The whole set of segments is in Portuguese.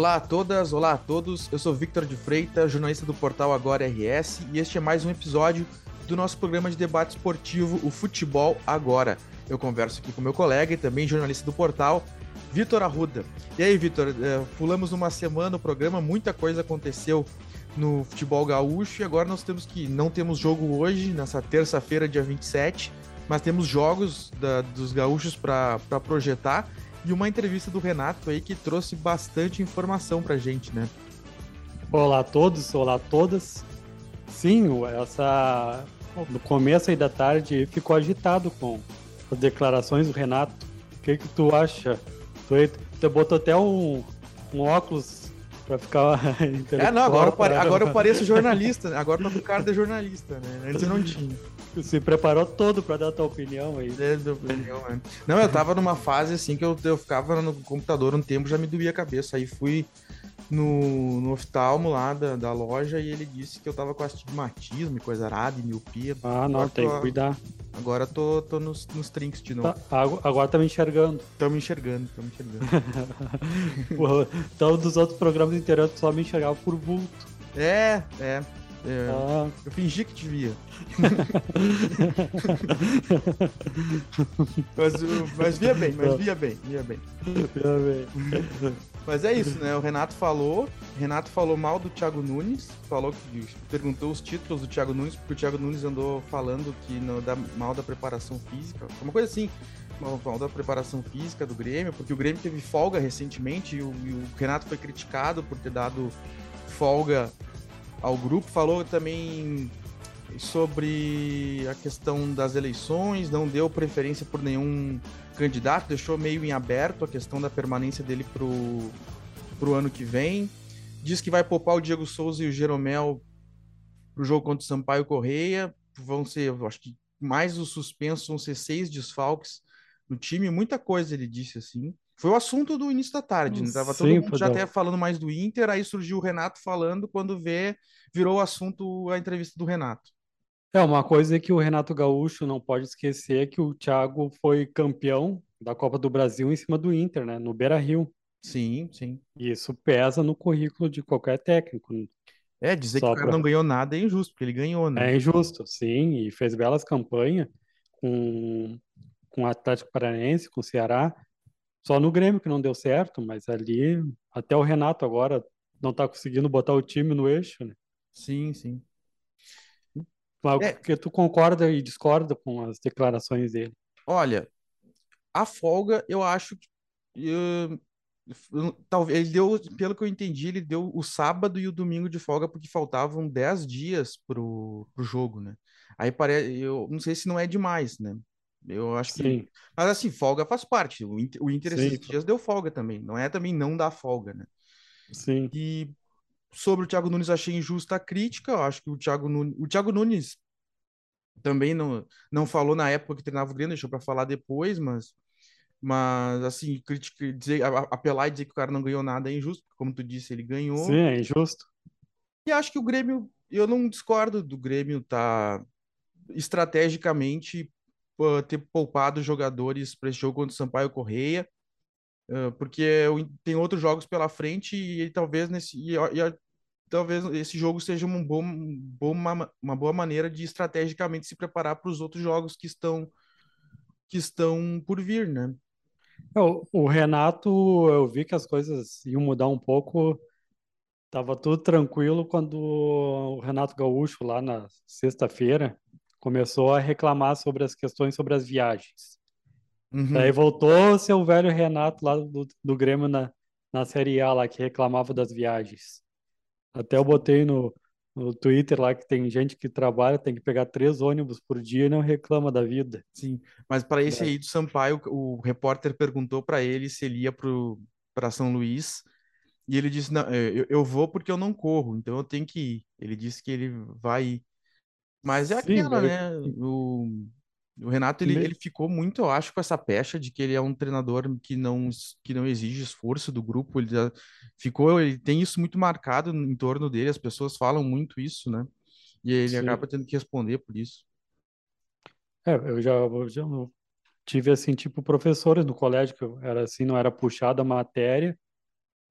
Olá a todas, olá a todos. Eu sou Victor de Freitas, jornalista do portal Agora RS, e este é mais um episódio do nosso programa de debate esportivo, o Futebol Agora. Eu converso aqui com meu colega e também jornalista do portal, Vitor Arruda. E aí, Vitor, é, pulamos uma semana o programa, muita coisa aconteceu no futebol gaúcho e agora nós temos que não temos jogo hoje, nessa terça-feira, dia 27, mas temos jogos da, dos gaúchos para projetar e uma entrevista do Renato aí que trouxe bastante informação pra gente, né? Olá a todos, olá a todas. Sim, essa no começo aí da tarde ficou agitado com as declarações do Renato. O que que tu acha? Tu, tu botou até um, um óculos pra ficar É, não, agora, eu, pare... agora eu pareço jornalista, né? agora eu tô com cara de jornalista, né? Antes eu não tinha. Se preparou todo pra dar a tua opinião aí. Opinião, né? Não, eu tava numa fase assim que eu, eu ficava no computador um tempo, já me doía a cabeça. Aí fui no, no oftalmo lá da, da loja e ele disse que eu tava com astigmatismo e coisa arada e miopia. Ah, não, tem tô, que cuidar. Agora tô, tô nos, nos trinks de novo. Tá, agora tá me enxergando. Tô me enxergando, tô me enxergando. então, dos outros programas interior, só me enxergava por vulto. É, é. É, ah. Eu fingi que te via. mas, mas via bem, mas via bem, via bem. Via bem. Mas é isso, né? O Renato falou. Renato falou mal do Thiago Nunes. Falou que perguntou os títulos do Thiago Nunes, porque o Thiago Nunes andou falando que não dá mal da preparação física. Uma coisa assim mal da preparação física do Grêmio, porque o Grêmio teve folga recentemente e o, e o Renato foi criticado por ter dado folga ao grupo. Falou também sobre a questão das eleições, não deu preferência por nenhum candidato, deixou meio em aberto a questão da permanência dele pro, pro ano que vem. Diz que vai poupar o Diego Souza e o Jeromel pro jogo contra o Sampaio Correia. Vão ser, acho que mais os suspensos vão ser seis desfalques no time, muita coisa ele disse assim. Foi o assunto do início da tarde, né? Tava todo Sim, mundo já até falando mais do Inter, aí surgiu o Renato falando, quando vê, virou o assunto a entrevista do Renato. É, uma coisa que o Renato Gaúcho não pode esquecer é que o Thiago foi campeão da Copa do Brasil em cima do Inter, né? No Beira-Rio. Sim, sim. E isso pesa no currículo de qualquer técnico. É, dizer Só que o cara pra... não ganhou nada é injusto, porque ele ganhou, né? É injusto, sim, e fez belas campanhas com, com o Atlético Paranaense, com o Ceará, só no Grêmio que não deu certo, mas ali até o Renato agora não está conseguindo botar o time no eixo, né? Sim, sim. Mas é. Porque tu concorda e discorda com as declarações dele? Olha, a folga, eu acho que talvez ele deu, pelo que eu entendi, ele deu o sábado e o domingo de folga porque faltavam 10 dias pro, pro jogo, né? Aí parece, eu não sei se não é demais, né? Eu acho Sim. que. Mas assim, folga faz parte. O Inter, o Inter esses dias deu folga também. Não é também não dar folga, né? Sim. E sobre o Thiago Nunes, achei injusta a crítica. Eu acho que o Thiago Nunes. O Thiago Nunes também não, não falou na época que treinava o Grêmio, deixou para falar depois, mas. Mas, assim, crítica, dizer, apelar e dizer que o cara não ganhou nada é injusto, porque, como tu disse, ele ganhou. Sim, é injusto. E acho que o Grêmio, eu não discordo do Grêmio tá estrategicamente ter poupado jogadores para esse jogo contra o Sampaio Correia, porque tem outros jogos pela frente e, talvez nesse e, e, talvez esse jogo seja um uma, uma boa maneira de estrategicamente se preparar para os outros jogos que estão que estão por vir, né? É, o, o Renato, eu vi que as coisas iam mudar um pouco. Tava tudo tranquilo quando o Renato Gaúcho lá na sexta-feira começou a reclamar sobre as questões sobre as viagens. Uhum. Daí voltou seu velho Renato lá do, do Grêmio na, na Série A lá, que reclamava das viagens. Até eu botei no, no Twitter lá que tem gente que trabalha, tem que pegar três ônibus por dia e não reclama da vida. Sim, mas para esse é. aí do Sampaio, o, repórter perguntou para ele se ele ia para São Luís e ele disse: não, eu, eu vou porque eu não corro, então eu tenho que ir. Ele disse que ele vai ir. Mas é Sim, aquela, né? O, o Renato, ele, ele ficou muito, eu acho, com essa pecha de que ele é um treinador que não, que não exige esforço do grupo. Ele já ficou, ele tem isso muito marcado em torno dele, as pessoas falam muito isso, né? E ele Sim. acaba tendo que responder por isso. É, eu já, eu já tive, assim, tipo, professores no colégio que era assim, não era puxada a matéria,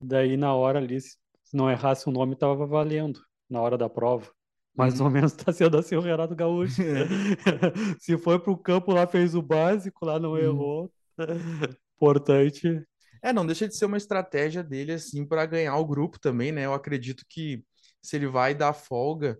Daí, na hora ali, se não errasse o nome, tava valendo na hora da prova. Mais Uhum. ou menos tá sendo assim o Renato Gaúcho. Se foi pro campo lá, fez o básico, lá não Uhum. errou. Importante. É, não deixa de ser uma estratégia dele, assim, para ganhar o grupo também, né? Eu acredito que se ele vai dar folga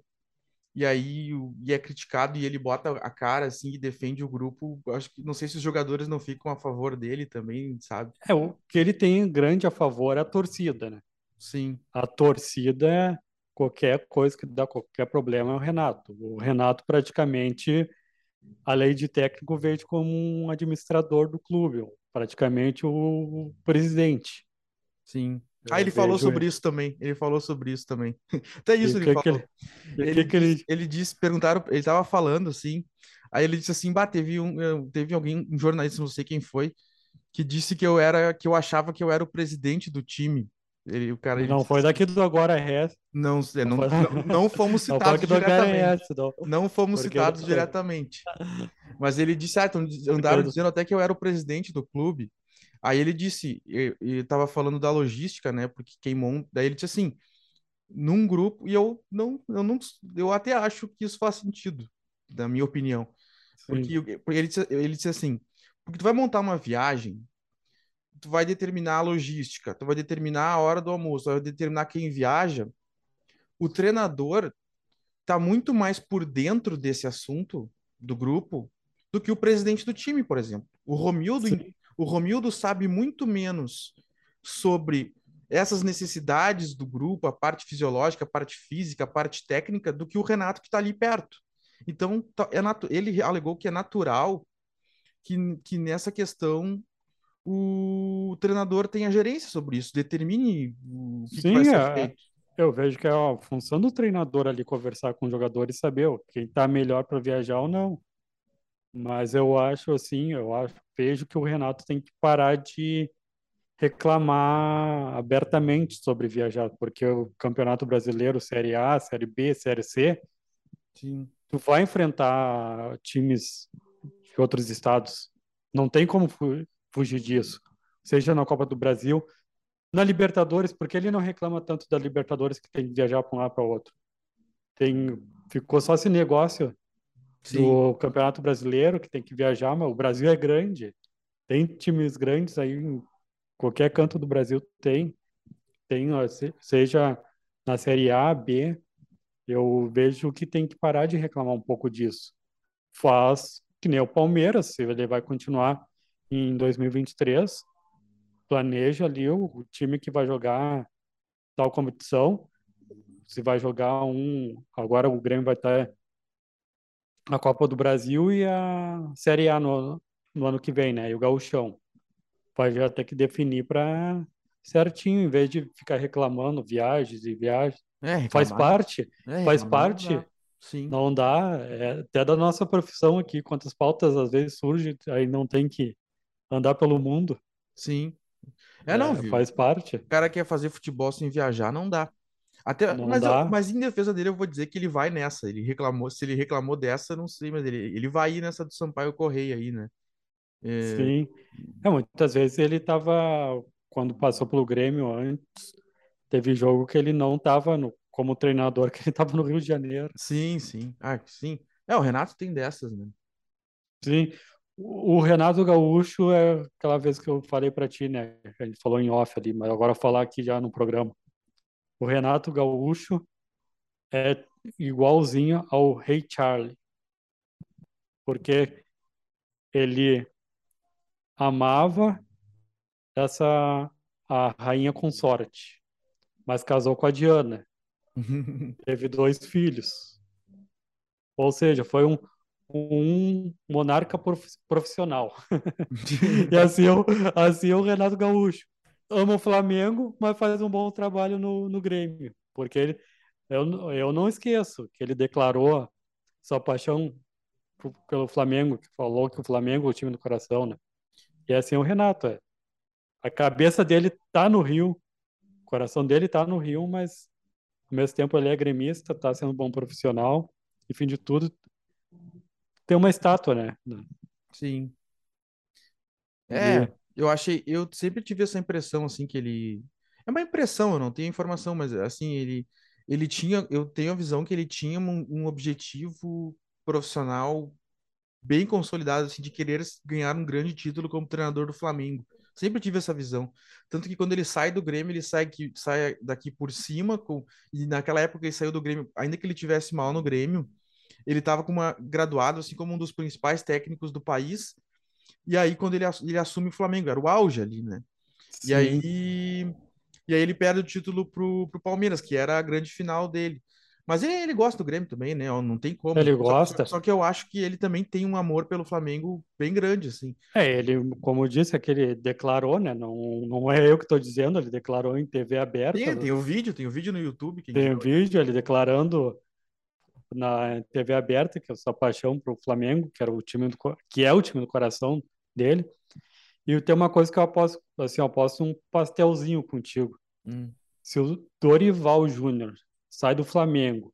e aí o- e é criticado e ele bota a cara, assim, e defende o grupo, acho que não sei se os jogadores não ficam a favor dele também, sabe? É, o que ele tem grande a favor é a torcida, né? Sim, A torcida, qualquer coisa que dá qualquer problema é o Renato. O Renato praticamente, a lei de técnico veio como um administrador do clube, praticamente o presidente. sim. Eu Ah, ele falou vejo sobre ele. isso também. Ele falou sobre isso também. Até E isso o ele que que falou. ele, e o Ele que que ele disse, ele disse, perguntaram, ele tava falando assim, aí ele disse assim, bah, teve um, teve alguém, um jornalista, não sei quem foi, que disse que eu era, que eu achava que eu era o presidente do time. Ele, o cara, ele não foi daqui do Agora não, é, não não, foi, não, não fomos não foi citados Agora diretamente, não. não fomos Porque citados diretamente. Mas ele disse, ah, então, andaram dizendo até que eu era o presidente do clube. Aí ele disse, e e tava falando da logística, né? Porque quem monta, daí ele disse assim, num grupo, e eu não, eu não, eu até acho que isso faz sentido, na minha opinião. Sim, Porque, porque ele, disse, ele disse assim, porque tu vai montar uma viagem, tu vai determinar a logística, tu vai determinar a hora do almoço, tu vai determinar quem viaja. O treinador tá muito mais por dentro desse assunto do grupo do que o presidente do time, por exemplo. O Romildo, sim, o Romildo sabe muito menos sobre essas necessidades do grupo, a parte fisiológica, a parte física, a parte técnica, do que o Renato que está ali perto. Então, tá- é ele alegou que é natural que, que nessa questão o treinador tenha gerência sobre isso, determine o que, que vai sim, ser é, feito. eu vejo que é a função do treinador ali conversar com o jogador e saber ó, quem está melhor para viajar ou não. Mas eu acho assim, eu acho, vejo que o Renato tem que parar de reclamar abertamente sobre viajar, porque o Campeonato Brasileiro, Série A, Série B, Série C, Sim, tu vai enfrentar times de outros estados. Não tem como fugir disso. Seja na Copa do Brasil, na Libertadores, porque ele não reclama tanto da Libertadores que tem que viajar para um lado para outro. Tem, ficou só esse negócio sim, do Campeonato Brasileiro que tem que viajar, mas o Brasil é grande. Tem times grandes aí em qualquer canto do Brasil tem. Tem, seja na Série A, B, eu vejo que tem que parar de reclamar um pouco disso. Faz que nem o Palmeiras, se ele vai continuar em 2023, planeja ali o, o time que vai jogar tal competição. Se vai jogar um. Agora o Grêmio vai estar a Copa do Brasil e a Série A no, no ano que vem, né? E o Gauchão. Vai já ter que definir para certinho, em vez de ficar reclamando viagens e viagens. é Faz parte, é, faz reclamar não parte. dá. Sim, Não dá, é até da nossa profissão aqui, quantas pautas às vezes surgem, aí não tem que andar pelo mundo. sim. É, não, É, faz parte. O cara quer fazer futebol sem viajar, não dá. Até, Não mas, eu- dá. mas em defesa dele, eu vou dizer que ele vai nessa. Ele reclamou, se ele reclamou dessa, eu não sei, mas ele, ele vai ir nessa do Sampaio Correia aí, né? É, Sim. É, muitas vezes ele estava, quando passou pelo Grêmio antes, teve jogo que ele não estava como treinador, que ele estava no Rio de Janeiro. sim, sim. Ah, sim. É, o Renato tem dessas, né? Sim. O Renato Gaúcho é aquela vez que eu falei para ti, né? A gente falou em off ali, mas agora falar aqui já no programa. O Renato Gaúcho é igualzinho ao Rei Charlie, porque ele amava essa a rainha consorte, mas casou com a Diana, teve dois filhos. Ou seja, foi um, um monarca prof- profissional. E assim é o, assim é o Renato Gaúcho. Ama o Flamengo, mas faz um bom trabalho no, no Grêmio. Porque ele, eu, eu não esqueço que ele declarou sua paixão pelo Flamengo, que falou que o Flamengo é o time do coração, né? E assim é o Renato, é. A cabeça dele tá no Rio, o coração dele tá no Rio, mas ao mesmo tempo ele é gremista, tá sendo um bom profissional, e fim de tudo, tem uma estátua, né? Sim. É, eu achei, eu sempre tive essa impressão, assim, que ele. É uma impressão, eu não tenho informação, mas assim, ele, ele tinha, eu tenho a visão que ele tinha um, um objetivo profissional bem consolidado, assim, de querer ganhar um grande título como treinador do Flamengo. Sempre tive essa visão. Tanto que quando ele sai do Grêmio, ele sai, que, sai daqui por cima, com, e naquela época ele saiu do Grêmio, ainda que ele tivesse mal no Grêmio, ele estava com uma graduado assim como um dos principais técnicos do país. E aí quando ele, ele assume o Flamengo, era o auge ali, né? Sim. E aí e aí ele perde o título pro, pro Palmeiras, que era a grande final dele. Mas ele, ele gosta do Grêmio também, né? Não tem como. Ele só, gosta. Só, que eu acho que ele também tem um amor pelo Flamengo bem grande, assim. É, ele, como eu disse, é que ele declarou, né? Não, não é eu que estou dizendo, ele declarou em TV aberta. Tem, tem o vídeo, tem o vídeo no YouTube. tem o vídeo, ele declarando na TV aberta que é a sua paixão para o Flamengo, que era o time do, que é o time do coração dele. E tem uma coisa que eu aposto, assim, eu aposto um pastelzinho contigo. Hum. Se o Dorival Júnior sai do Flamengo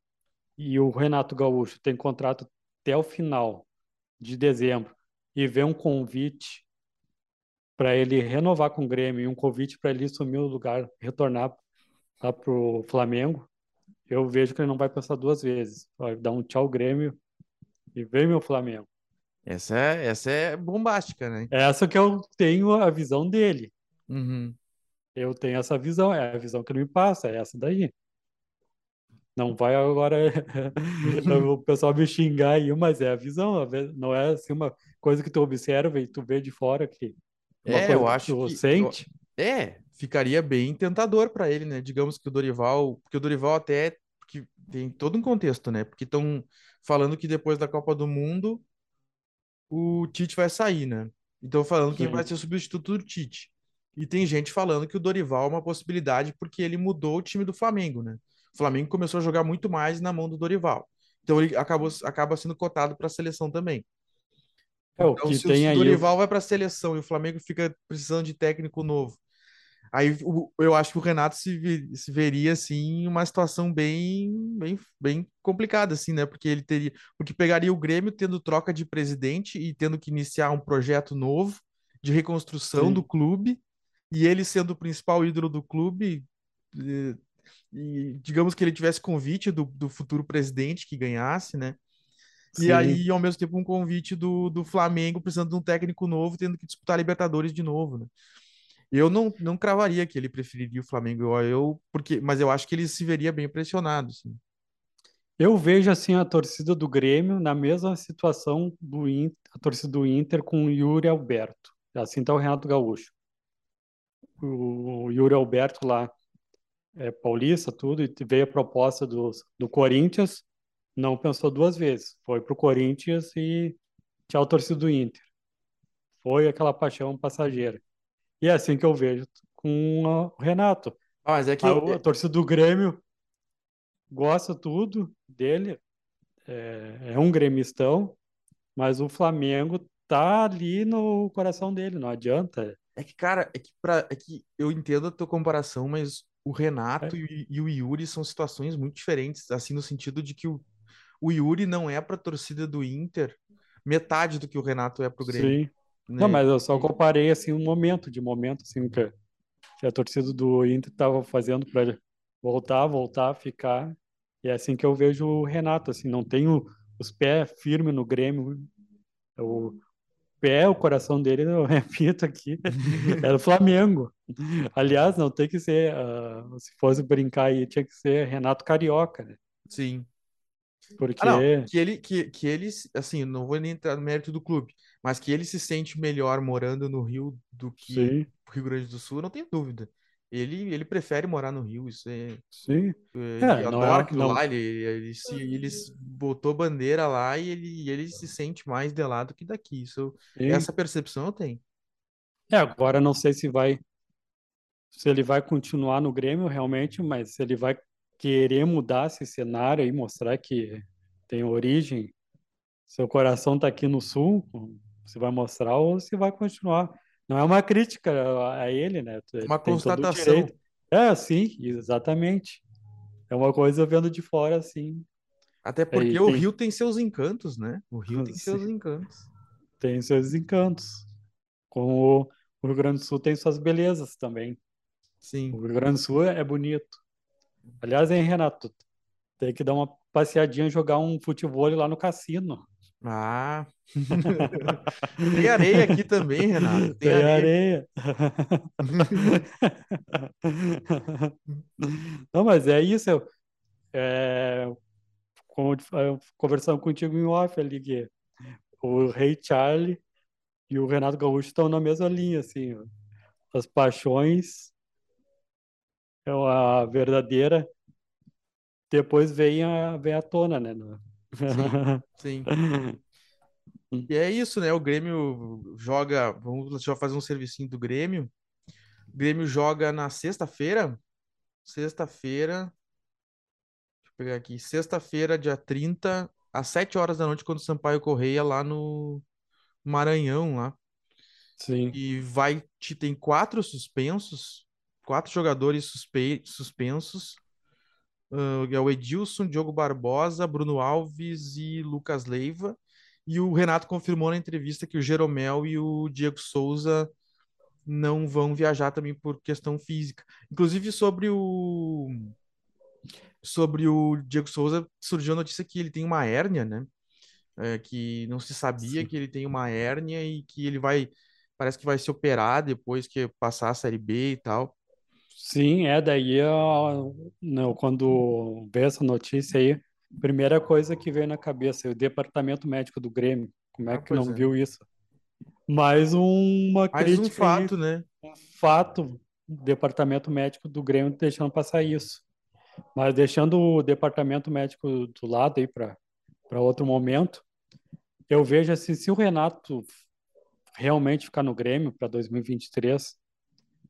e o Renato Gaúcho tem contrato até o final de dezembro e vê um convite para ele renovar com o Grêmio e um convite para ele assumir o lugar, retornar lá para o Flamengo, eu vejo que ele não vai pensar duas vezes. Vai dar um tchau Grêmio e vem meu Flamengo. Essa é, essa é bombástica, né? Essa que eu tenho a visão dele. Uhum. Eu tenho essa visão, é a visão que ele me passa, é essa daí. Não vai agora o pessoal me xingar aí, mas é a visão, não é assim uma coisa que tu observa e tu vê de fora que é, eu acho que, que sente. Eu, é, ficaria bem tentador para ele, né? Digamos que o Dorival, porque o Dorival até que tem todo um contexto, né? Porque estão falando que depois da Copa do Mundo o Tite vai sair, né? Então falando que vai ser substituto do Tite. E tem gente falando que o Dorival é uma possibilidade porque ele mudou o time do Flamengo, né? O Flamengo começou a jogar muito mais na mão do Dorival. Então ele acabou, acaba sendo cotado para a seleção também. É, o então, se o Dorival aí... vai para a seleção e o Flamengo fica precisando de técnico novo. Aí eu acho que o Renato se, se veria assim uma situação bem, bem, bem complicada assim, né? Porque ele teria, porque pegaria o Grêmio tendo troca de presidente e tendo que iniciar um projeto novo de reconstrução Sim. do clube e ele sendo o principal ídolo do clube, eh, e digamos que ele tivesse convite do, do futuro presidente que ganhasse, né? Sim. E aí, ao mesmo tempo, um convite do, do Flamengo precisando de um técnico novo, tendo que disputar a Libertadores de novo, né? Eu não, não cravaria que ele preferiria o Flamengo, eu, eu, porque, mas eu acho que ele se veria bem pressionado. Assim. Eu vejo assim a torcida do Grêmio na mesma situação do Inter, a torcida do Inter com o Yuri Alberto. Assim está o Renato Gaúcho. O Yuri Alberto lá é, paulista, tudo, e veio a proposta do, do Corinthians, não pensou duas vezes. Foi pro Corinthians e tchau, torcida do Inter. Foi aquela paixão passageira. E é assim que eu vejo com o Renato. Ah, mas é que a, eu... a torcida do Grêmio gosta tudo dele, é, é um gremistão, mas o Flamengo tá ali no coração dele, não adianta. É que, cara, é que, pra, é que eu entendo a tua comparação, mas o Renato é. e, e, o Yuri são situações muito diferentes, assim, no sentido de que o, o Yuri não é para a torcida do Inter metade do que o Renato é para o Grêmio. Sim. Né? Não, mas eu só comparei assim um momento, de momento assim que, que a torcida do Inter estava fazendo para voltar, voltar, ficar. E é assim que eu vejo o Renato, assim, não tenho os pés firmes no Grêmio. O pé, o coração dele, eu repito aqui, é do Flamengo. Aliás, não tem que ser, uh, se fosse brincar aí, tinha que ser Renato Carioca, né? Sim. Porque... Ah, não, que ele, que, que ele, assim, não vou nem entrar no mérito do clube, mas que ele se sente melhor morando no Rio do que Sim. Rio Grande do Sul, não tenho dúvida. Ele, ele prefere morar no Rio, isso é. Sim. Ele é, adora é, aquilo não... lá, ele, ele, se, ele botou bandeira lá e ele, ele se sente mais de lá do que daqui. Isso, essa percepção eu tenho. É, agora não sei se vai. Se ele vai continuar no Grêmio realmente, mas se ele vai querer mudar esse cenário e mostrar que tem origem, seu coração está aqui no sul, você vai mostrar ou você vai continuar. Não é uma crítica a ele, né? Uma tem constatação. É, sim, exatamente. É uma coisa vendo de fora, assim. Até porque o Rio tem seus encantos, né? O Rio tem seus encantos. Tem seus encantos. Como o Rio Grande do Sul tem suas belezas também. Sim. O Rio Grande do Sul é bonito. Aliás, hein, Renato? Tem que dar uma passeadinha, jogar um futebol lá no cassino. Ah. Tem areia aqui também, Renato. Tem, Tem areia. areia. Não, mas é isso. Eu, é, conversando contigo em off ali, que o Rei Charlie e o Renato Gaúcho estão na mesma linha, assim. As paixões é a verdadeira depois vem a, vem a tona, né? Sim, sim. E é isso, né? O Grêmio joga. Vamos já fazer um servicinho do Grêmio. O Grêmio joga na sexta-feira. Sexta-feira. Deixa eu pegar aqui. Sexta-feira, dia 30, às 7 horas da noite, quando o Sampaio Correia lá no Maranhão, lá. Sim. E vai. Tem quatro suspensos, quatro jogadores suspe... suspensos. Uh, é o Edilson, Diogo Barbosa, Bruno Alves e Lucas Leiva. E o Renato confirmou na entrevista que o Jeromel e o Diego Souza não vão viajar também por questão física. Inclusive sobre o sobre o Diego Souza surgiu a notícia que ele tem uma hérnia, né? É, que não se sabia Sim. que ele tem uma hérnia e que ele vai parece que vai se operar depois que passar a série B e tal. Sim, é daí não, quando vê essa notícia aí, primeira coisa que veio na cabeça é o departamento médico do Grêmio. Como é ah, que não é. viu isso? Mais uma Mais crítica um fato, aí, né? Um fato, o departamento médico do Grêmio deixando passar isso. Mas deixando o departamento médico do lado aí para outro momento, eu vejo assim, se o Renato realmente ficar no Grêmio para 2023,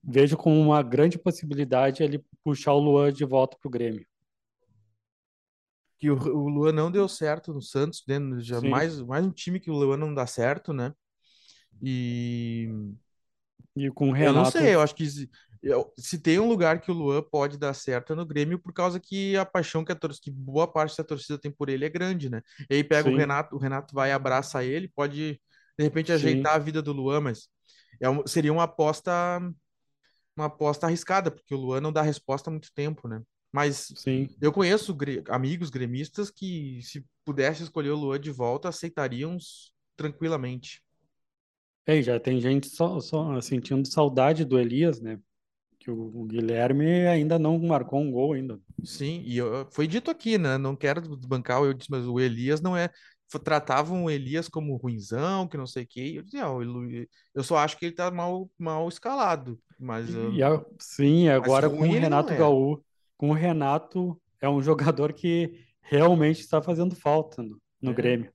vejo como uma grande possibilidade ele puxar o Luan de volta para o Grêmio. Que o, o Luan não deu certo no Santos, né? Já mais, mais um time que o Luan não dá certo, né? E. E com o Renato. Eu não sei, eu acho que se, eu, se tem um lugar que o Luan pode dar certo é no Grêmio, por causa que a paixão que a torcida, que boa parte da torcida tem por ele é grande, né? E aí pega Sim. o Renato, o Renato vai abraça ele, pode de repente ajeitar Sim. a vida do Luan, mas é, seria uma aposta uma aposta arriscada, porque o Luan não dá resposta há muito tempo, né? Mas Sim. eu conheço gre amigos gremistas que, se pudesse escolher o Luan de volta, aceitariam tranquilamente. É, já tem gente só, só sentindo saudade do Elias, né? Que o, o Guilherme ainda não marcou um gol ainda. Sim, e eu, foi dito aqui, né? Não quero desbancar, eu disse, mas o Elias não é tratavam o Elias como ruinzão, que não sei o quê. Eu dizia, oh, eu só acho que ele tá mal, mal escalado. Mas, e, a, sim, agora com o Renato é. Gaú, com o Renato é um jogador que realmente está fazendo falta no, no é. Grêmio.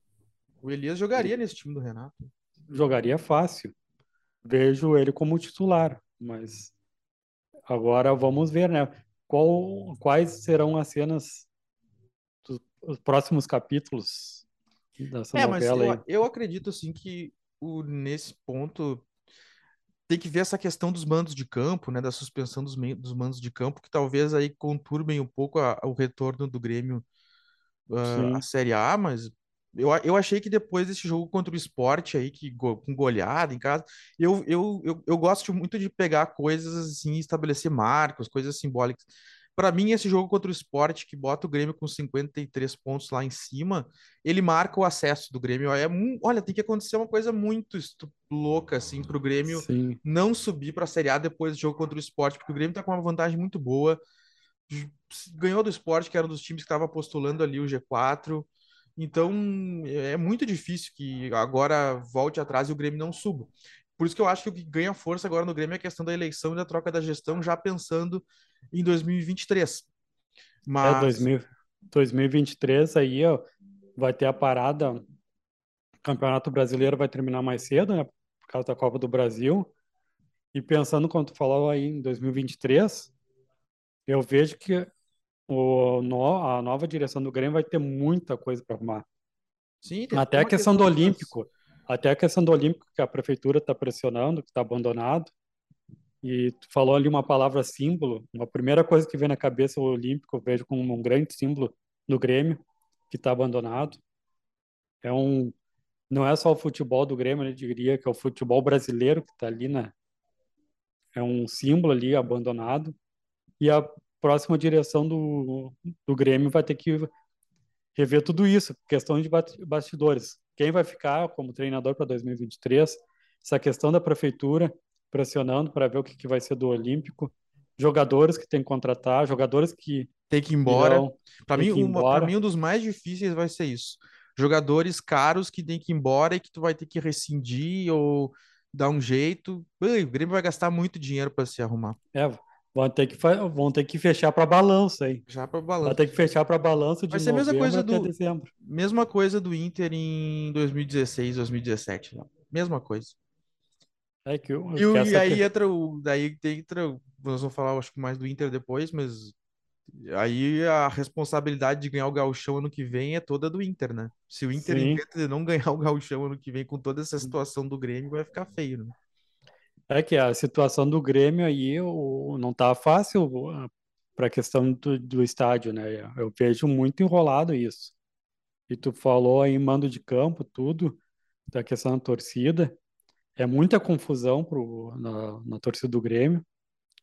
O Elias jogaria nesse time do Renato. Jogaria fácil. Vejo ele como titular, mas agora vamos ver, né? Qual, quais serão as cenas dos próximos capítulos dessa é, mas eu, eu, acredito assim que o, nesse ponto tem que ver essa questão dos mandos de campo, né, da suspensão dos, dos mandos de campo, que talvez aí conturbem um pouco a, o retorno do Grêmio uh, à Série A, mas eu, eu achei que depois desse jogo contra o esporte aí, que com goleada em casa, eu, eu, eu, eu gosto muito de pegar coisas assim, estabelecer marcos, coisas simbólicas. Para mim, esse jogo contra o esporte, que bota o Grêmio com 53 pontos lá em cima, ele marca o acesso do Grêmio. É, olha, tem que acontecer uma coisa muito louca, assim, para o Grêmio Sim. não subir para a Série A depois do jogo contra o esporte, porque o Grêmio está com uma vantagem muito boa. Ganhou do esporte, que era um dos times que estava postulando ali o G4. Então, é muito difícil que agora volte atrás e o Grêmio não suba. Por isso que eu acho que o que ganha força agora no Grêmio é a questão da eleição e da troca da gestão, já pensando em 2023. Mas... É, 2000, 2023 aí ó, vai ter a parada, o Campeonato Brasileiro vai terminar mais cedo, né, por causa da Copa do Brasil. E pensando quando tu falou aí em 2023, eu vejo que o, no, a nova direção do Grêmio vai ter muita coisa para arrumar. Sim, até a questão, questão do Olímpico, até a questão do Olímpico que a prefeitura está pressionando, que está abandonado. E tu falou ali uma palavra símbolo. A primeira coisa que vem na cabeça o Olímpico, eu vejo como um grande símbolo do Grêmio, que está abandonado. É um, não é só o futebol do Grêmio, eu diria que é o futebol brasileiro que está ali na, é um símbolo ali abandonado. E a próxima direção do, do Grêmio vai ter que rever tudo isso, questão de bastidores. Quem vai ficar como treinador para 2023? Essa questão da prefeitura pressionando para ver o que, que vai ser do Olímpico, jogadores que tem que contratar, jogadores que tem que ir embora. Para mim, um, mim, um dos mais difíceis vai ser isso. Jogadores caros que tem que ir embora e que tu vai ter que rescindir ou dar um jeito. o Grêmio vai gastar muito dinheiro para se arrumar. É, vão ter que, vão ter que fechar para balanço aí. Fechar para balanço. Vai ter que fechar para balanço de Vai ser a mesma coisa do dezembro. Mesma coisa do Inter em 2016, 2017, não. mesma coisa. É que, eu, e, e aí que... entra o daí entra, nós vamos falar acho que mais do Inter depois, mas Aí a responsabilidade de ganhar o gauchão ano que vem é toda do Inter, né? Se o Inter não ganhar o gauchão ano que vem com toda essa situação do Grêmio, vai ficar feio, né? É que a situação do Grêmio aí não tá fácil para a questão do, do estádio, né? Eu vejo muito enrolado isso. E tu falou aí mando de campo, tudo, da questão da torcida. É muita confusão pro, na, na torcida do Grêmio,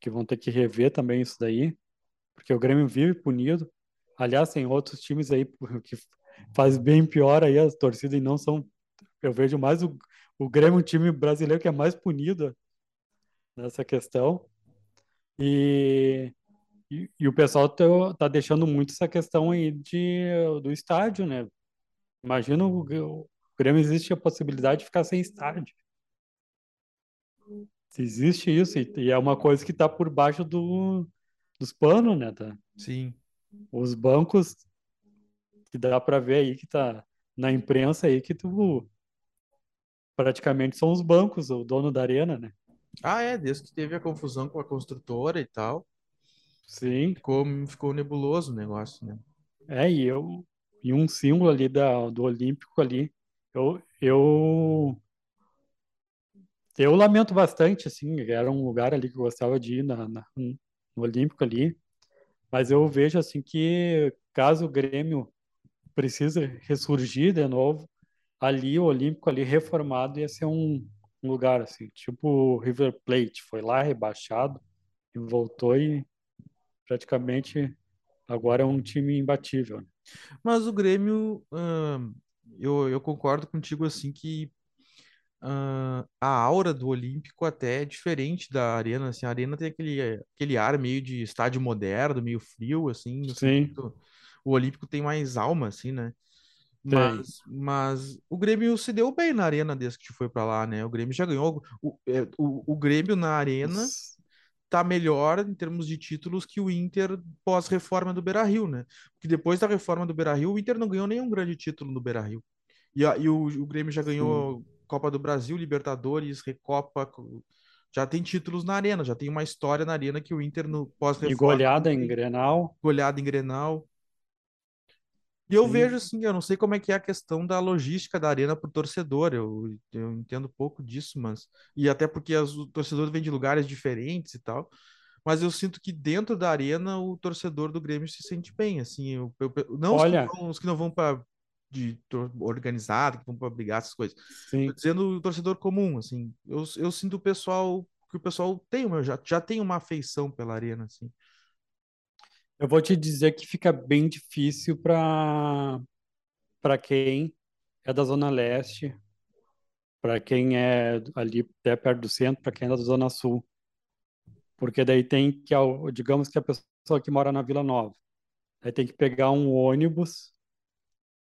que vão ter que rever também isso daí porque o Grêmio vive punido. Aliás, tem outros times aí que faz bem pior aí as torcidas e não são. Eu vejo mais o, o Grêmio, um time brasileiro que é mais punido nessa questão. E, e, e o pessoal tá, tá, deixando muito essa questão aí de, do estádio, né? Imagina o, o Grêmio existe a possibilidade de ficar sem estádio. Existe isso, e, e é uma coisa que está por baixo do, dos panos, né? Tá? Sim. Os bancos que dá para ver aí que tá na imprensa aí que tu praticamente são os bancos, o dono da arena, né? Ah, é, desde que teve a confusão com a construtora e tal. Sim. Ficou, ficou nebuloso o negócio, né? É, e eu e um símbolo ali da, do Olímpico ali, eu, eu eu lamento bastante, assim, era um lugar ali que eu gostava de ir na, na, no Olímpico ali. Mas eu vejo assim que caso o Grêmio precise ressurgir de novo, ali o Olímpico ali reformado ia ser um, um lugar assim, tipo o River Plate, foi lá rebaixado e voltou e praticamente agora é um time imbatível. Né? Mas o Grêmio, hum, eu, eu concordo contigo assim que a aura do Olímpico até é diferente da Arena, assim, a Arena tem aquele, aquele ar meio de estádio moderno, meio frio, assim, Sim. o Olímpico tem mais alma, assim, né? Mas, mas o Grêmio se deu bem na Arena desde que foi para lá, né? O Grêmio já ganhou, o, é, o, o Grêmio na Arena tá melhor em termos de títulos que o Inter pós-reforma do Beira-Rio, né? Porque depois da reforma do Beira-Rio, o Inter não ganhou nenhum grande título no Beira-Rio. E, a, e o, o Grêmio já ganhou Sim Copa do Brasil, Libertadores, Recopa, já tem títulos na arena, já tem uma história na arena que o Inter no pós-reforma. E goleada em Grenal. Goleada em Grenal. E eu Sim. vejo assim, eu não sei como é que é a questão da logística da arena para o torcedor, eu, eu entendo pouco disso, mas. E até porque as, o torcedor vem de lugares diferentes e tal. Mas eu sinto que dentro da arena o torcedor do Grêmio se sente bem, assim. Eu, eu, não Olha... os que não, os que não vão para de organizado, que vão para brigar essas coisas. Sim. Tô dizendo o torcedor comum, assim. Eu, eu sinto o pessoal que o pessoal tem, uma, já, já tem uma afeição pela arena, assim. Eu vou te dizer que fica bem difícil para para quem é da Zona Leste, para quem é ali até perto do centro, para quem é da Zona Sul. Porque daí tem que, digamos que a pessoa que mora na Vila Nova, aí tem que pegar um ônibus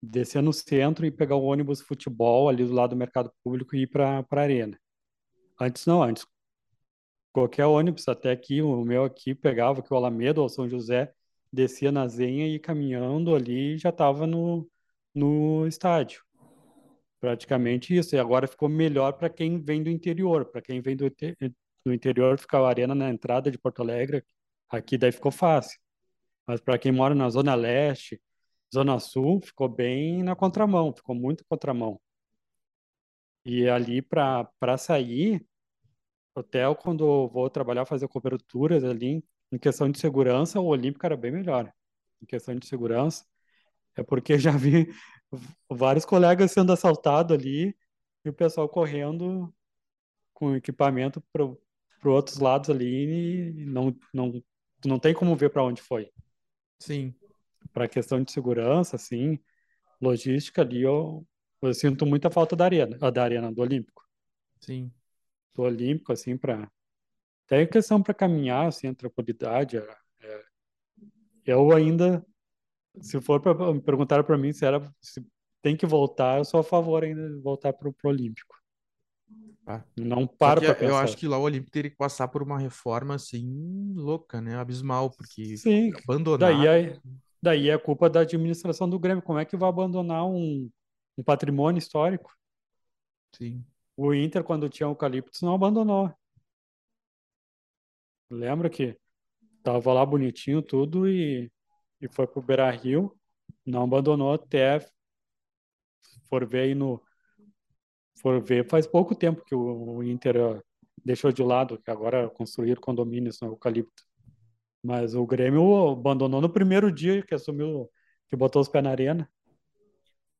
descer no centro e pegar o ônibus futebol ali do lado do mercado público e ir para a arena. Antes não, antes qualquer ônibus, até aqui, o meu aqui pegava que o Alameda ou São José descia na Zenha e caminhando ali já estava no, no estádio. Praticamente isso. E agora ficou melhor para quem vem do interior. Para quem vem do, do interior, fica a arena na entrada de Porto Alegre. Aqui daí ficou fácil. Mas para quem mora na Zona Leste, Zona Sul ficou bem na contramão, ficou muito contramão. E ali para sair, hotel, quando vou trabalhar, fazer coberturas ali, em questão de segurança, o Olímpico era bem melhor. Em questão de segurança, é porque já vi vários colegas sendo assaltados ali e o pessoal correndo com equipamento para outros lados ali e não, não, não tem como ver para onde foi. Sim. Para questão de segurança, assim, logística ali, eu, eu sinto muita falta da arena, da arena do Olímpico. Sim. Do Olímpico, assim, para até questão para caminhar, assim, a tranquilidade. É, é, eu ainda, se for para perguntar para mim se era se tem que voltar, eu sou a favor ainda de voltar para o Olímpico. Ah. Não para pensar. Eu acho que lá o Olímpico teria que passar por uma reforma assim louca, né? Abismal, porque Sim, abandonar. Daí é, daí é culpa da administração do Grêmio. Como é que vai abandonar um, um patrimônio histórico? Sim. O Inter, quando tinha eucaliptos, não abandonou. Lembra que tava lá bonitinho tudo e, e foi pro Beira Rio, não abandonou até for ver aí no for ver faz pouco tempo que o, o Inter deixou de lado, que agora construíram condomínios no eucalipto. Mas o Grêmio abandonou no primeiro dia que assumiu, que botou os pés na arena.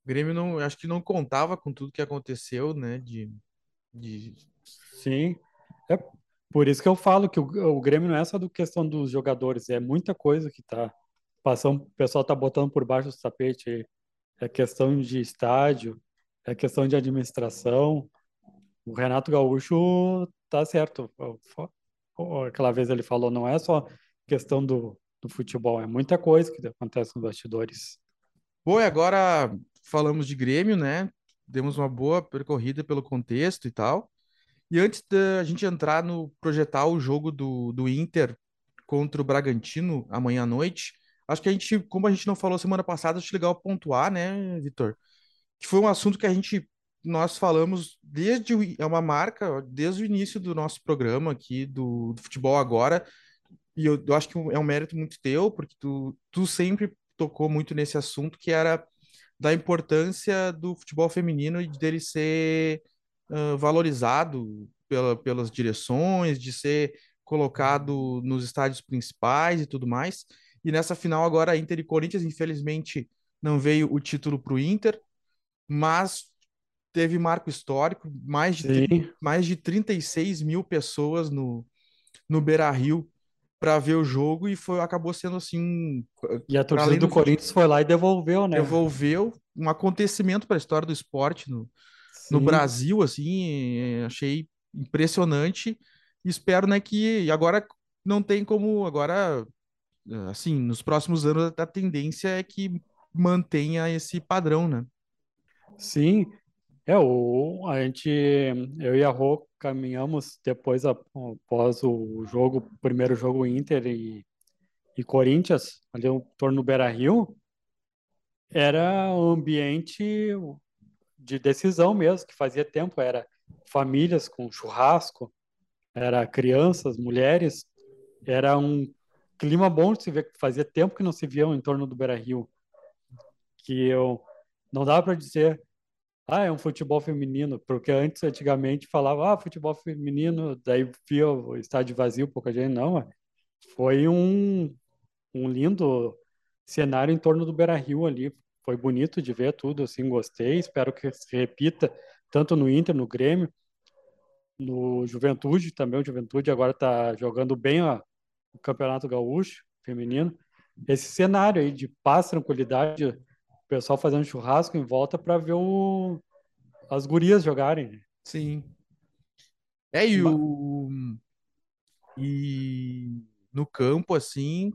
O Grêmio não, acho que não contava com tudo que aconteceu, né? De, de... Sim. É, por isso que eu falo que o, o Grêmio não é só do questão dos jogadores, é muita coisa que tá passando, o pessoal tá botando por baixo do tapete. É questão de estádio, é questão de administração. O Renato Gaúcho tá certo. Aquela vez ele falou, não é só questão do, do futebol, é muita coisa que acontece nos bastidores. Bom, e agora falamos de Grêmio, né? Demos uma boa percorrida pelo contexto e tal. E antes da gente entrar no projetar o jogo do, do Inter contra o Bragantino amanhã à noite, acho que a gente, como a gente não falou semana passada, acho legal pontuar, né, Vitor? Que foi um assunto que a gente nós falamos desde é uma marca desde o início do nosso programa aqui do, do futebol agora e eu, eu, acho que é um mérito muito teu porque tu, tu sempre tocou muito nesse assunto que era da importância do futebol feminino e dele ser uh, valorizado pela, pelas direções, de ser colocado nos estádios principais e tudo mais. E nessa final agora, Inter e Corinthians, infelizmente, não veio o título para o Inter, mas teve marco histórico, mais de, 30, mais de 36 mil pessoas no, no Beira-Rio para ver o jogo e foi acabou sendo assim e a torcida do, do Corinthians foi lá e devolveu né devolveu um acontecimento para a história do esporte no, no Brasil, assim, é, achei impressionante. Espero, né, que agora não tem como, agora, assim, nos próximos anos a tendência é que mantenha esse padrão, né? Sim, é, o, a gente, eu e a Rô caminhamos depois, após o jogo, o primeiro jogo Inter e, e Corinthians, ali em torno do Beira-Rio, era um ambiente de decisão mesmo, que fazia tempo, era famílias com churrasco, era crianças, mulheres, era um clima bom de se ver, fazia tempo que não se via em torno do Beira-Rio, que eu não dava para dizer, ah, é um futebol feminino, porque antes, antigamente, falava, ah, futebol feminino, daí via o estádio vazio, pouca gente, não, foi um, um lindo cenário em torno do Beira-Rio ali, foi bonito de ver tudo, assim, gostei. Espero que se repita tanto no Inter, no Grêmio, no Juventude também. O Juventude agora está jogando bem ó, o Campeonato Gaúcho feminino. Esse cenário aí de paz, tranquilidade, o pessoal fazendo churrasco em volta para ver o, as gurias jogarem. Sim. É, e o. E no campo, assim,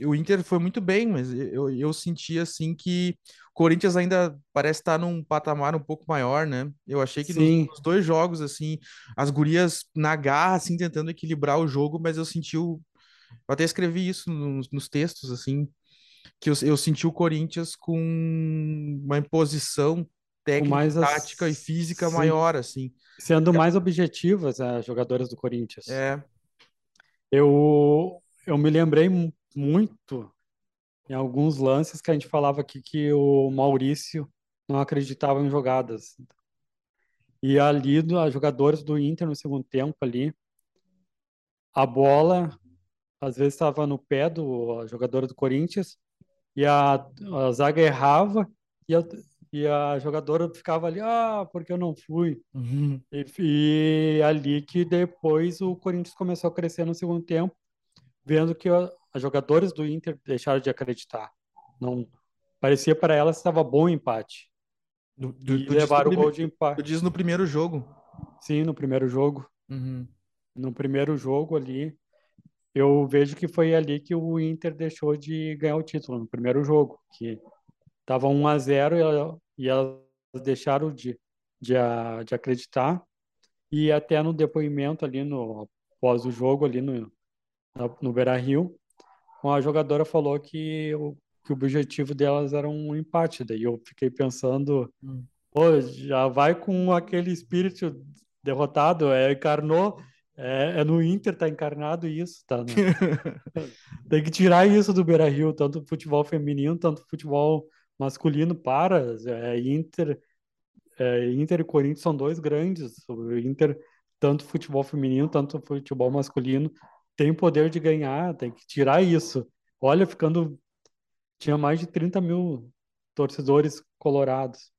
o Inter foi muito bem, mas eu, eu senti assim que o Corinthians ainda parece estar num patamar um pouco maior, né? Eu achei que nos, nos, dois jogos, assim, as gurias na garra, assim, tentando equilibrar o jogo, mas eu senti o. Eu até escrevi isso nos, nos textos, assim, que eu, eu senti o Corinthians com uma imposição técnica, mais tática as... e física Sim. maior, assim. Sendo é... mais objetivas as jogadoras do Corinthians. É. Eu, eu me lembrei muito em alguns lances que a gente falava aqui que o Maurício não acreditava em jogadas. E ali, os jogadores do Inter no segundo tempo ali, a bola às vezes estava no pé do jogador do Corinthians e a, a zaga errava e e a jogadora ficava ali, ah, porque eu não fui. Uhum. E, e ali que depois o Corinthians começou a crescer no segundo tempo, vendo que os jogadores do Inter deixaram de acreditar. Não parecia para elas que estava bom o empate. Do, do, e levaram o gol de empate. Tu diz no primeiro jogo? Sim, no primeiro jogo. Uhum. No primeiro jogo ali, eu vejo que foi ali que o Inter deixou de ganhar o título, no primeiro jogo, que estava 1 a 0 e elas deixaram de, de, de acreditar. E até no depoimento ali, no, após o jogo, ali no, no Beira-Rio, a jogadora falou que o, que o objetivo delas era um empate. Daí eu fiquei pensando, hum. pô, já vai com aquele espírito derrotado, é, encarnou, é, é no Inter, tá encarnado isso, tá? Né? Tem que tirar isso do Beira-Rio, tanto futebol feminino, tanto futebol masculino para, é, Inter, é, Inter e Corinthians são dois grandes, o Inter, tanto futebol feminino, tanto futebol masculino, tem poder de ganhar, tem que tirar isso. Olha, ficando. Tinha mais de 30 mil torcedores colorados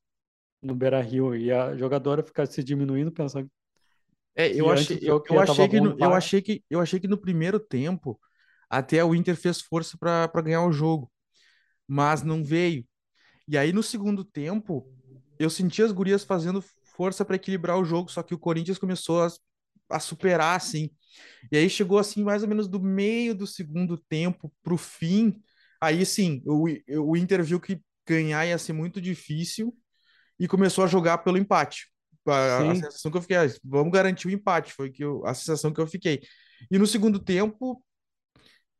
no Beira Rio e a jogadora ficar se diminuindo pensando. É, eu achei, eu, eu achei que no, eu achei que eu achei que no primeiro tempo até o Inter fez força para ganhar o jogo, mas não veio. E aí no segundo tempo eu senti as gurias fazendo força para equilibrar o jogo, só que o Corinthians começou a, a superar assim. E aí chegou assim, mais ou menos do meio do segundo tempo para o fim. Aí sim, o, o Inter viu que ganhar ia ser muito difícil e começou a jogar pelo empate. A, a sensação que eu fiquei, ah, vamos garantir o empate, foi que eu, a sensação que eu fiquei. E no segundo tempo,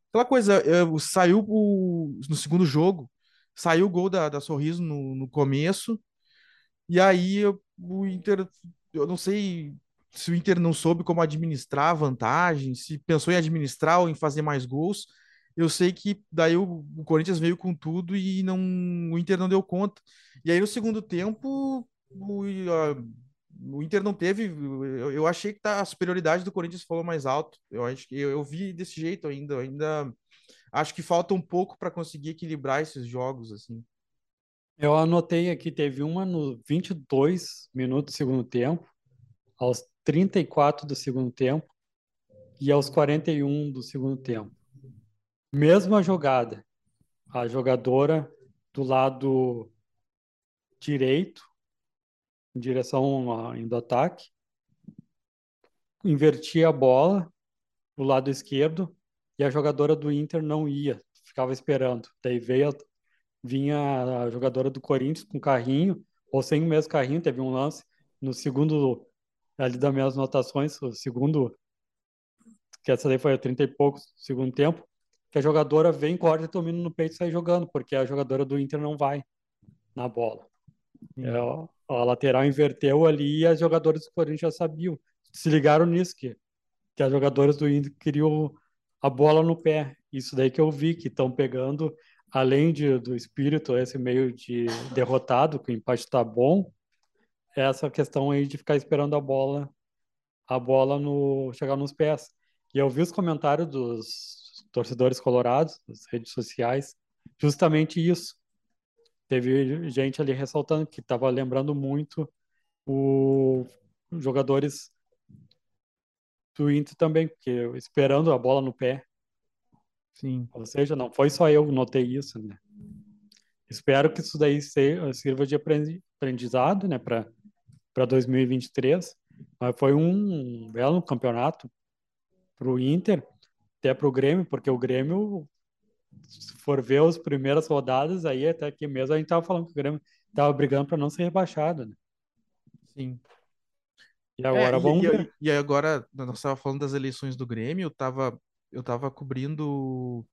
aquela coisa, eu, saiu o, no segundo jogo, saiu o gol da, da Sorriso no, no começo, e aí eu, o Inter, eu não sei se o Inter não soube como administrar a vantagem, se pensou em administrar ou em fazer mais gols. Eu sei que daí o, o Corinthians veio com tudo e não o Inter não deu conta. E aí no segundo tempo o, a, o Inter não teve. Eu, eu, achei que tá, a superioridade do Corinthians falou mais alto. Eu acho que eu, eu vi desse jeito ainda. ainda acho que falta um pouco para conseguir equilibrar esses jogos assim. Eu anotei aqui, teve uma no 22 minutos do segundo tempo, aos 34 do segundo tempo e aos 41 do segundo tempo. Mesma jogada. A jogadora do lado direito, em direção indo ataque, invertia a bola do lado esquerdo e a jogadora do Inter não ia, ficava esperando. Daí veio vinha a jogadora do Corinthians com carrinho, ou sem o mesmo carrinho, teve um lance no segundo ali das minhas anotações, o segundo, que essa daí foi a 30 e poucos segundo tempo, que a jogadora vem, corta, domina no peito e sai jogando, porque a jogadora do Inter não vai na bola. É, a lateral inverteu ali e as jogadoras do Corinthians já sabiam, se ligaram nisso, que, que as jogadoras do Inter queriam a bola no pé. Isso daí que eu vi, que estão pegando, além de, do espírito, esse meio de derrotado, que o empate está bom, essa questão aí de ficar esperando a bola, a bola no chegar nos pés. E eu vi os comentários dos torcedores colorados, das redes sociais, justamente isso. Teve gente ali ressaltando que estava lembrando muito os jogadores do Inter também, porque esperando a bola no pé. Sim. Ou seja, não foi só eu que notei isso, né? Espero que isso daí sirva de aprendizado, né, para para 2023, mas foi um belo campeonato para o Inter, até para o Grêmio, porque o Grêmio, se for ver as primeiras rodadas, aí até aqui mesmo a gente estava falando que o Grêmio estava brigando para não ser rebaixado. Né? Sim. E agora é, vamos e, ver. E, agora, nós estávamos falando das eleições do Grêmio, eu estava eu tava cobrindo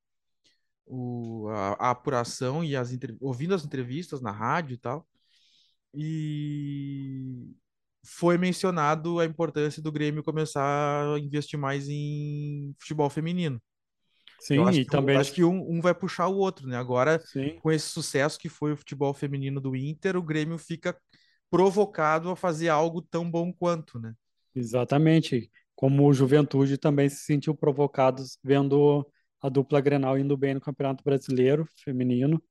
o, a, a apuração e as ouvindo as entrevistas na rádio e tal e foi mencionado a importância do Grêmio começar a investir mais em futebol feminino. Sim, e também. Um, acho que um, um, vai puxar o outro, né? Agora, Sim. com esse sucesso que foi o futebol feminino do Inter, o Grêmio fica provocado a fazer algo tão bom quanto, né? Exatamente. Como o Juventude também se sentiu provocado vendo a dupla Grenal indo bem no Campeonato Brasileiro feminino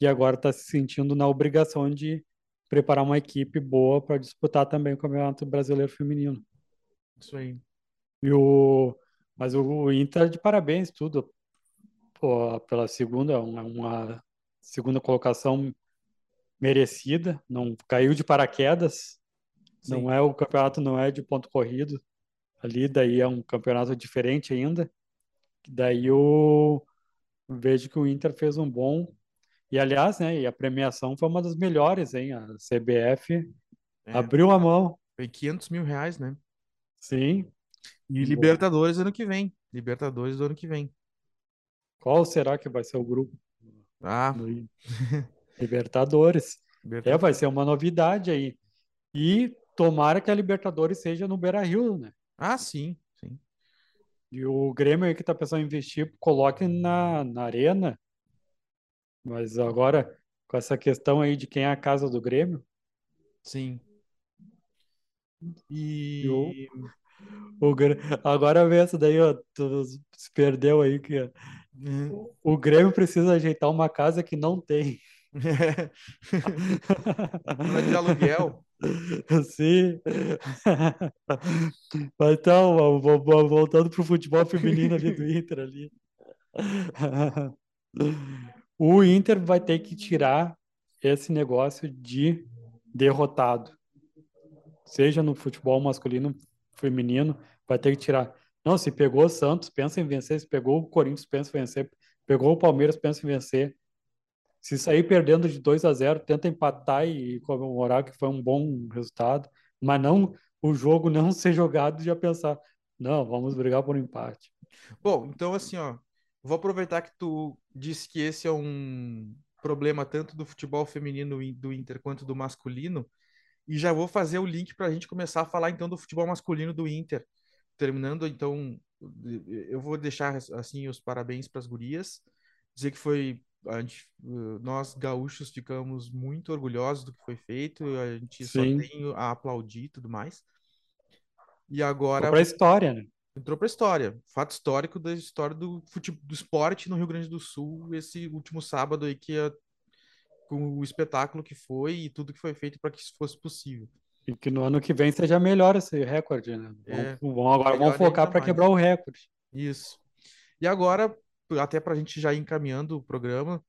e agora está se sentindo na obrigação de preparar uma equipe boa para disputar também o Campeonato Brasileiro Feminino. Isso aí. E o, mas o Inter de parabéns, tudo. Pô, pela segunda, uma, uma segunda colocação merecida, não caiu de paraquedas. Sim. Não é o campeonato não é de ponto corrido. Ali daí é um campeonato diferente ainda. Daí eu vejo que o Inter fez um bom e aliás, né, e a premiação foi uma das melhores, hein? A CBF é. abriu a mão. Foi 500 mil reais, né? Sim. E Libertadores ano que vem. Libertadores do ano que vem. Qual será que vai ser o grupo? Ah. Libertadores. Libertadores. É, vai ser uma novidade aí. E tomara que a Libertadores seja no Beira Rio, né? Ah, sim, sim. E o Grêmio aí que tá pensando em investir, coloque na, na arena. Mas agora, com essa questão aí de quem é a casa do Grêmio. Sim. E. o, agora vê essa daí, ó. Tu se perdeu aí que. Hum. O Grêmio precisa ajeitar uma casa que não tem. É de aluguel. Sim. Mas então, voltando para o futebol feminino ali do Inter ali. O Inter vai ter que tirar esse negócio de derrotado. Seja no futebol masculino, feminino, vai ter que tirar. Não, se pegou o Santos, pensa em vencer. Se pegou o Corinthians, pensa em vencer. Pegou o Palmeiras, pensa em vencer. Se sair perdendo de 2 a 0, tenta empatar e comemorar que foi um bom resultado, mas não o jogo não ser jogado e já pensar, não, vamos brigar por um empate. Bom, então assim, ó, vou aproveitar que tu disse que esse é um problema tanto do futebol feminino do Inter quanto do masculino, e já vou fazer o link para a gente começar a falar então do futebol masculino do Inter. Terminando, então, eu vou deixar assim os parabéns para as gurias, dizer que foi gente, nós gaúchos ficamos muito orgulhosos do que foi feito, a gente Sim. só tem a aplaudir e tudo mais. E agora. Entrou pra história, né? Entrou pra história. Fato histórico da história do, futebol, do esporte no Rio Grande do Sul, esse último sábado aí, que é, com o espetáculo que foi e tudo que foi feito para que isso fosse possível. E que no ano que vem seja melhor esse recorde, né? É, vamos, agora vamos focar para quebrar o recorde. Isso. E agora, até para a gente já ir encaminhando o programa,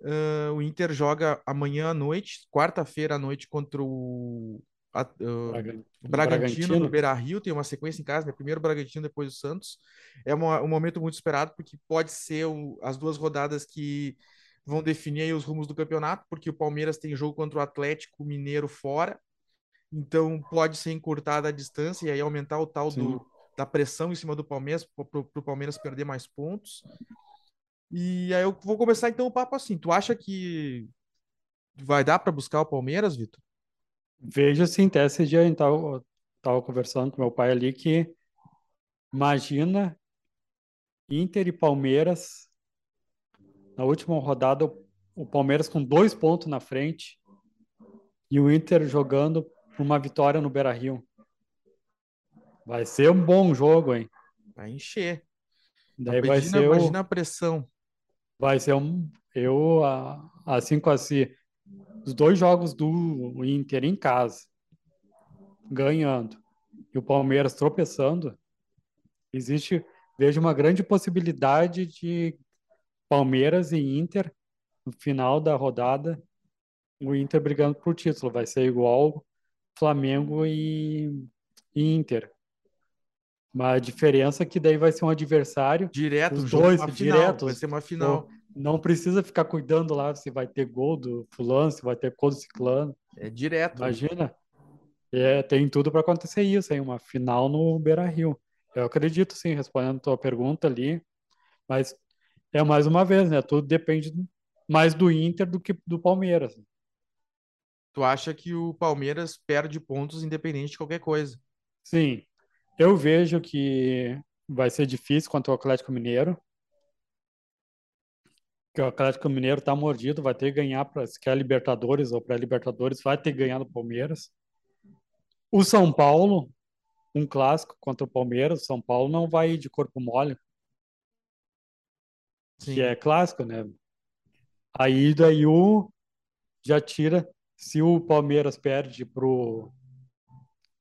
uh, o Inter joga amanhã à noite, quarta-feira à noite, contra o, a, uh, Bragantino, Bragantino, no Beira Rio. Tem uma sequência em casa, né? Primeiro o Bragantino, depois o Santos. É uma, um momento muito esperado, porque pode ser o, as duas rodadas que vão definir os rumos do campeonato, porque o Palmeiras tem jogo contra o Atlético Mineiro fora. Então pode ser encurtada a distância e aí aumentar o tal do, da pressão em cima do Palmeiras, para o Palmeiras perder mais pontos. E aí eu vou começar então o papo assim. Tu acha que vai dar para buscar o Palmeiras, Vitor? Veja assim, até esse dia a gente tava, tava conversando com meu pai ali que imagina Inter e Palmeiras na última rodada o Palmeiras com dois pontos na frente e o Inter jogando uma vitória no Beira-Rio. Vai ser um bom jogo, hein? Vai encher. Daí imagina, vai ser imagina o... a pressão. Vai ser um. Eu, assim com assim, os dois jogos do Inter em casa, ganhando, e o Palmeiras tropeçando, existe, vejo uma grande possibilidade de Palmeiras e Inter no final da rodada, o Inter brigando por título. Vai ser igual Flamengo e, e Inter. Mas a diferença é que daí vai ser um adversário. Direto, os dois, direto. Vai ser uma final. Não precisa ficar cuidando lá se vai ter gol do fulano, se vai ter gol do ciclano. É direto. Imagina. É, tem tudo para acontecer isso, hein? Uma final no Beira-Rio. Eu acredito, sim, respondendo a tua pergunta ali. Mas é mais uma vez, né? Tudo depende mais do Inter do que do Palmeiras. Tu acha que o Palmeiras perde pontos independente de qualquer coisa? Sim. Eu vejo que vai ser difícil contra o Atlético Mineiro. Que o Atlético Mineiro tá mordido, vai ter que ganhar para se quer Libertadores ou para Libertadores, vai ter que ganhar do Palmeiras. O São Paulo, um clássico contra o Palmeiras, o São Paulo não vai ir de corpo mole. Sim. Que é clássico, né? Aí daí o já tira se o Palmeiras perde pro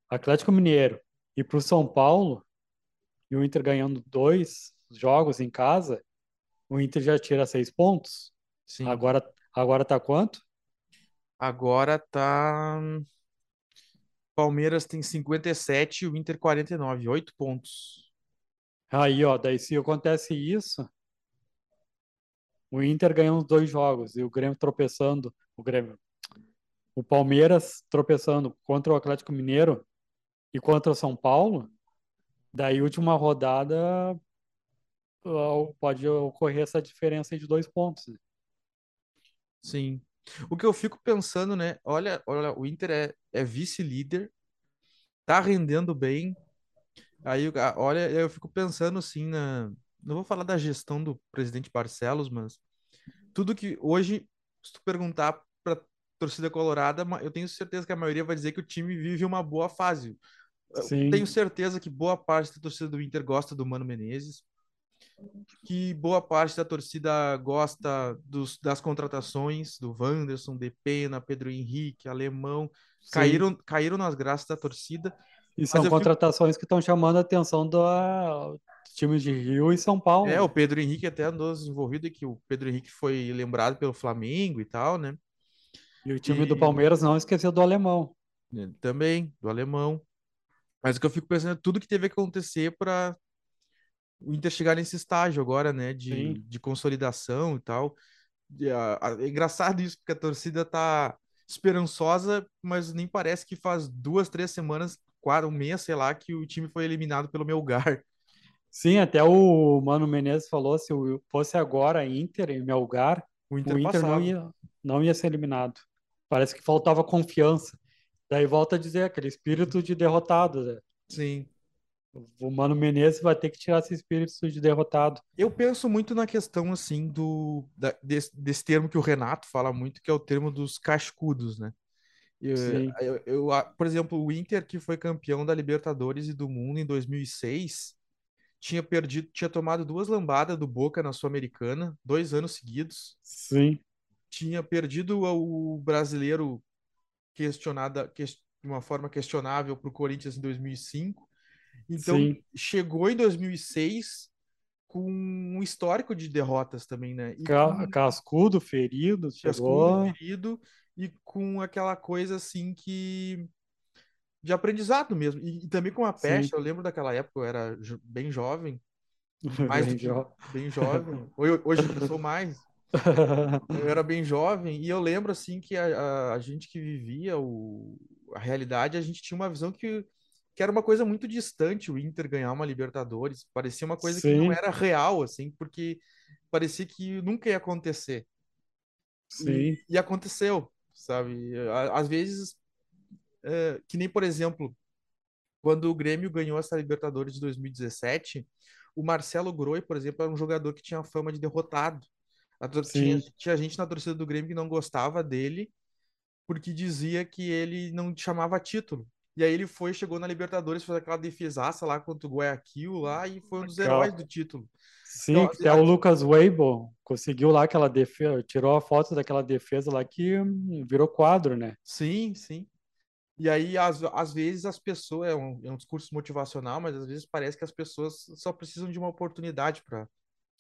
Atlético Mineiro e pro São Paulo, e o Inter ganhando dois jogos em casa, o Inter já tira seis pontos. Sim. Agora, agora tá quanto? Agora tá. Palmeiras tem 57 e o Inter 49, 8 pontos. Aí, ó, daí se acontece isso, o Inter ganhando os dois jogos e o Grêmio tropeçando, o Grêmio, o Palmeiras tropeçando contra o Atlético Mineiro e contra o São Paulo, daí última rodada pode ocorrer essa diferença de dois pontos. Sim. O que eu fico pensando, né? Olha, olha, o Inter é, é vice-líder, tá rendendo bem. Aí, olha, eu fico pensando assim na. Não vou falar da gestão do presidente Barcelos, mas tudo que hoje, se tu perguntar pra torcida colorada, eu tenho certeza que a maioria vai dizer que o time vive uma boa fase. Sim. Tenho certeza que boa parte da torcida do Inter gosta do Mano Menezes que boa parte da torcida gosta dos, das contratações do Wanderson, De Pena, Pedro Henrique, Alemão, caíram, caíram nas graças da torcida. E são contratações fico... que estão chamando a atenção do time de Rio e São Paulo. É, o Pedro Henrique até andou desenvolvido e que o Pedro Henrique foi lembrado pelo Flamengo e tal, né? E o time e... do Palmeiras não esqueceu do Alemão. É, também, do Alemão. Mas o que eu fico pensando é tudo que teve que acontecer para o Inter chegar nesse estágio agora, né, de, de consolidação e tal. A, é engraçado isso, porque a torcida tá esperançosa, mas nem parece que faz duas, três semanas, quatro, um mês, sei lá, que o time foi eliminado pelo Melgar. Sim, até o Mano Menezes falou, se fosse agora Inter e Melgar, o Inter, o Inter não, ia, não ia ser eliminado. Parece que faltava confiança. Daí volta a dizer, aquele espírito de derrotado, né? Sim. O Mano Menezes vai ter que tirar esse espírito de derrotado. Eu penso muito na questão, assim, do da, desse, desse, termo que o Renato fala muito, que é o termo dos cascudos, né? Eu, eu, eu, por exemplo, o Inter, que foi campeão da Libertadores e do Mundo em 2006, tinha perdido, tinha tomado duas lambadas do Boca na Sul-Americana, dois anos seguidos. Sim. Tinha perdido o brasileiro questionada, que, de uma forma questionável para o Corinthians em 2005 então, Sim. chegou em 2006 com um histórico de derrotas também, né? E. Cascudo, ferido, chegou. Cascudo, ferido, e com aquela coisa assim que. de aprendizado mesmo. E, e também com a peste, Sim. eu lembro daquela época, eu era jo bem jovem. Mais bem, jo... bem jovem. Hoje, hoje eu sou mais. Eu era bem jovem e eu lembro assim que a, a, a gente que vivia o, a realidade, a gente tinha uma visão que que era uma coisa muito distante o Inter ganhar uma Libertadores. Parecia uma coisa Sim. que não era real, assim, porque parecia que nunca ia acontecer. Sim. E, e aconteceu, sabe? Às vezes, é, que nem, por exemplo, quando o Grêmio ganhou essa Libertadores de 2017, o Marcelo Groi, por exemplo, era um jogador que tinha fama de derrotado. Tinha, tinha gente na torcida do Grêmio que não gostava dele porque dizia que ele não chamava título. E aí ele foi, chegou na Libertadores, fez aquela defesaça lá contra o Guayaquil lá e foi um dos heróis do título. Sim, então, até o Lucas Weibo conseguiu lá aquela defesa, tirou a foto daquela defesa lá que hum, virou quadro, né? Sim, sim. E aí, às, às vezes, as pessoas, é um, é um discurso motivacional, mas às vezes parece que as pessoas só precisam de uma oportunidade para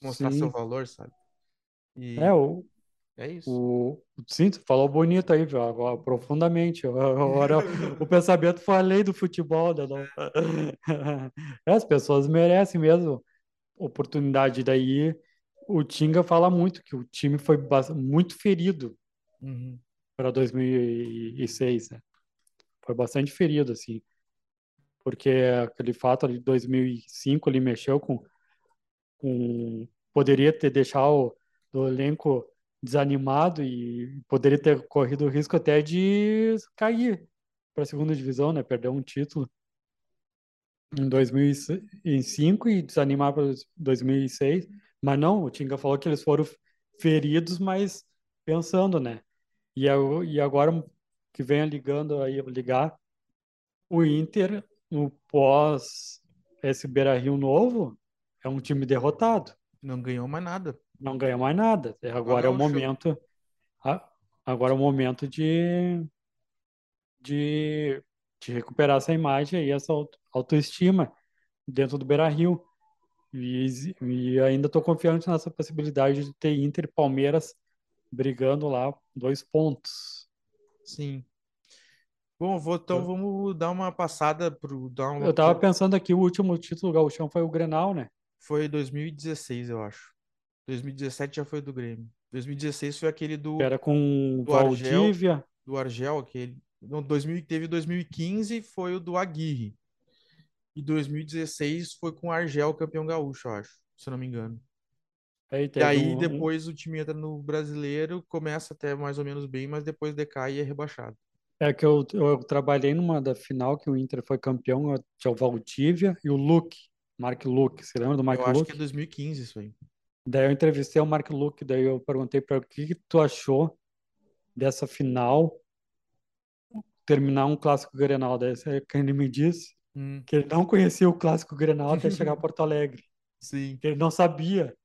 mostrar sim. seu valor, sabe? E... É, o, é isso. O, sim, tu falou bonito aí, agora, profundamente. Agora o pensamento foi além do futebol. Né? É, as pessoas merecem mesmo oportunidade. Daí o Tinga fala muito que o time foi muito ferido uhum. para 2006. Né? Foi bastante ferido, assim. Porque aquele fato de 2005 ele mexeu com, com poderia ter deixado o elenco desanimado e poderia ter corrido o risco até de cair para a segunda divisão, né? Perder um título em 2005 e desanimar para 2006. Mas não, o Tinga falou que eles foram feridos, mas pensando, né? E, e agora que venha ligando aí, ligar o Inter no pós esse Beira Rio novo é um time derrotado. Não ganhou mais nada não ganha mais nada. Agora é o momento. Agora é o momento de, de, de recuperar essa imagem e essa autoestima dentro do Beira-Rio. E, e ainda estou confiante nessa possibilidade de ter Inter e Palmeiras brigando lá dois pontos. Sim. Bom, vou, então vamos dar uma passada pro. Dar uma... Eu tava pensando aqui, o último título do Gauchão foi o Grenal, né? Foi 2016, eu acho. 2017 já foi do Grêmio. 2016 foi aquele do. Era com do Valdívia. Argel, do Argel, aquele. Não, 2000, teve 2015, foi o do Aguirre. E 2016 foi com o Argel, campeão gaúcho, eu acho, se eu não me engano. Aí, e aí um... depois o time entra no brasileiro, começa até mais ou menos bem, mas depois decai e é rebaixado. É que eu, eu trabalhei numa da final que o Inter foi campeão, tinha o Valdívia e o Luke, Mark Luke. Você lembra do Mark Luke? Eu acho que é 2015 isso aí. Daí eu entrevistei o Mark Luke, daí eu perguntei para o que, que tu achou dessa final terminar um clássico Grenal. Daí ele me disse hum. que ele não conhecia o clássico Grenal até chegar a Porto Alegre. Sim. Que ele não sabia.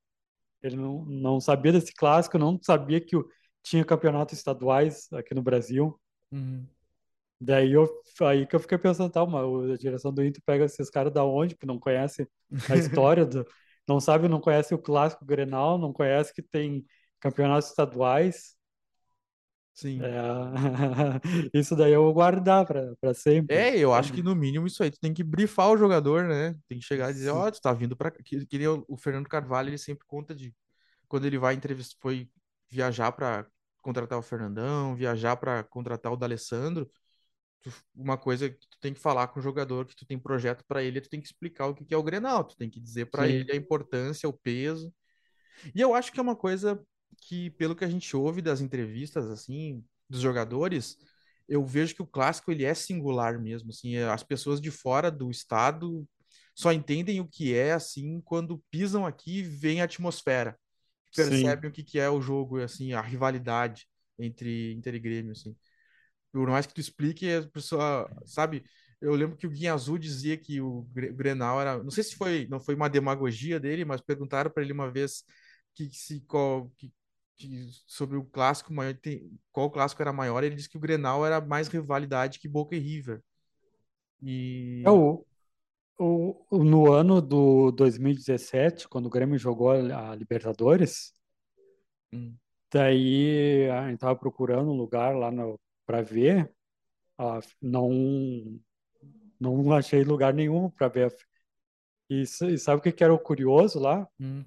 Ele não, não sabia desse clássico, não sabia que tinha campeonatos estaduais aqui no Brasil. Uhum. Daí eu, aí que eu fiquei pensando, tá, mas a direção do Inter pega esses caras da onde, que não conhece a história, do, não sabe, não conhece o clássico Grenal, não conhece que tem campeonatos estaduais. Sim. É, isso daí eu vou guardar para sempre. É, eu acho que no mínimo isso aí, tu tem que brifar o jogador, né? Tem que chegar e dizer, ó, oh, tu tá vindo para que, que o Fernando Carvalho, ele sempre conta de quando ele vai entrevistar, foi viajar para contratar o Fernandão, viajar para contratar o D'Alessandro, uma coisa que tem que falar com o jogador, que tu tem projeto para ele, tu tem que explicar o que é o Grenal, tu tem que dizer para ele a importância, o peso. E eu acho que é uma coisa que, pelo que a gente ouve das entrevistas, assim, dos jogadores, eu vejo que o clássico ele é singular mesmo, assim, as pessoas de fora do estado só entendem o que é assim quando pisam aqui e veem a atmosfera percebem Sim. o que, que é o jogo, assim, a rivalidade entre Inter e Grêmio, assim. Por mais que tu explique, a pessoa, sabe? Eu lembro que o Guinha Azul dizia que o Grenal era, não sei se foi, não foi uma demagogia dele, mas perguntaram para ele uma vez que se qual, que, que, sobre o clássico maior, qual clássico era maior, ele disse que o Grenal era mais rivalidade que Boca e River. E é o, o, no ano do 2017, quando o Grêmio jogou a, Libertadores, hum. daí a gente tava procurando um lugar lá para ver, ah, não não achei lugar nenhum para ver. E, e, sabe o que, que era o curioso lá? Hum.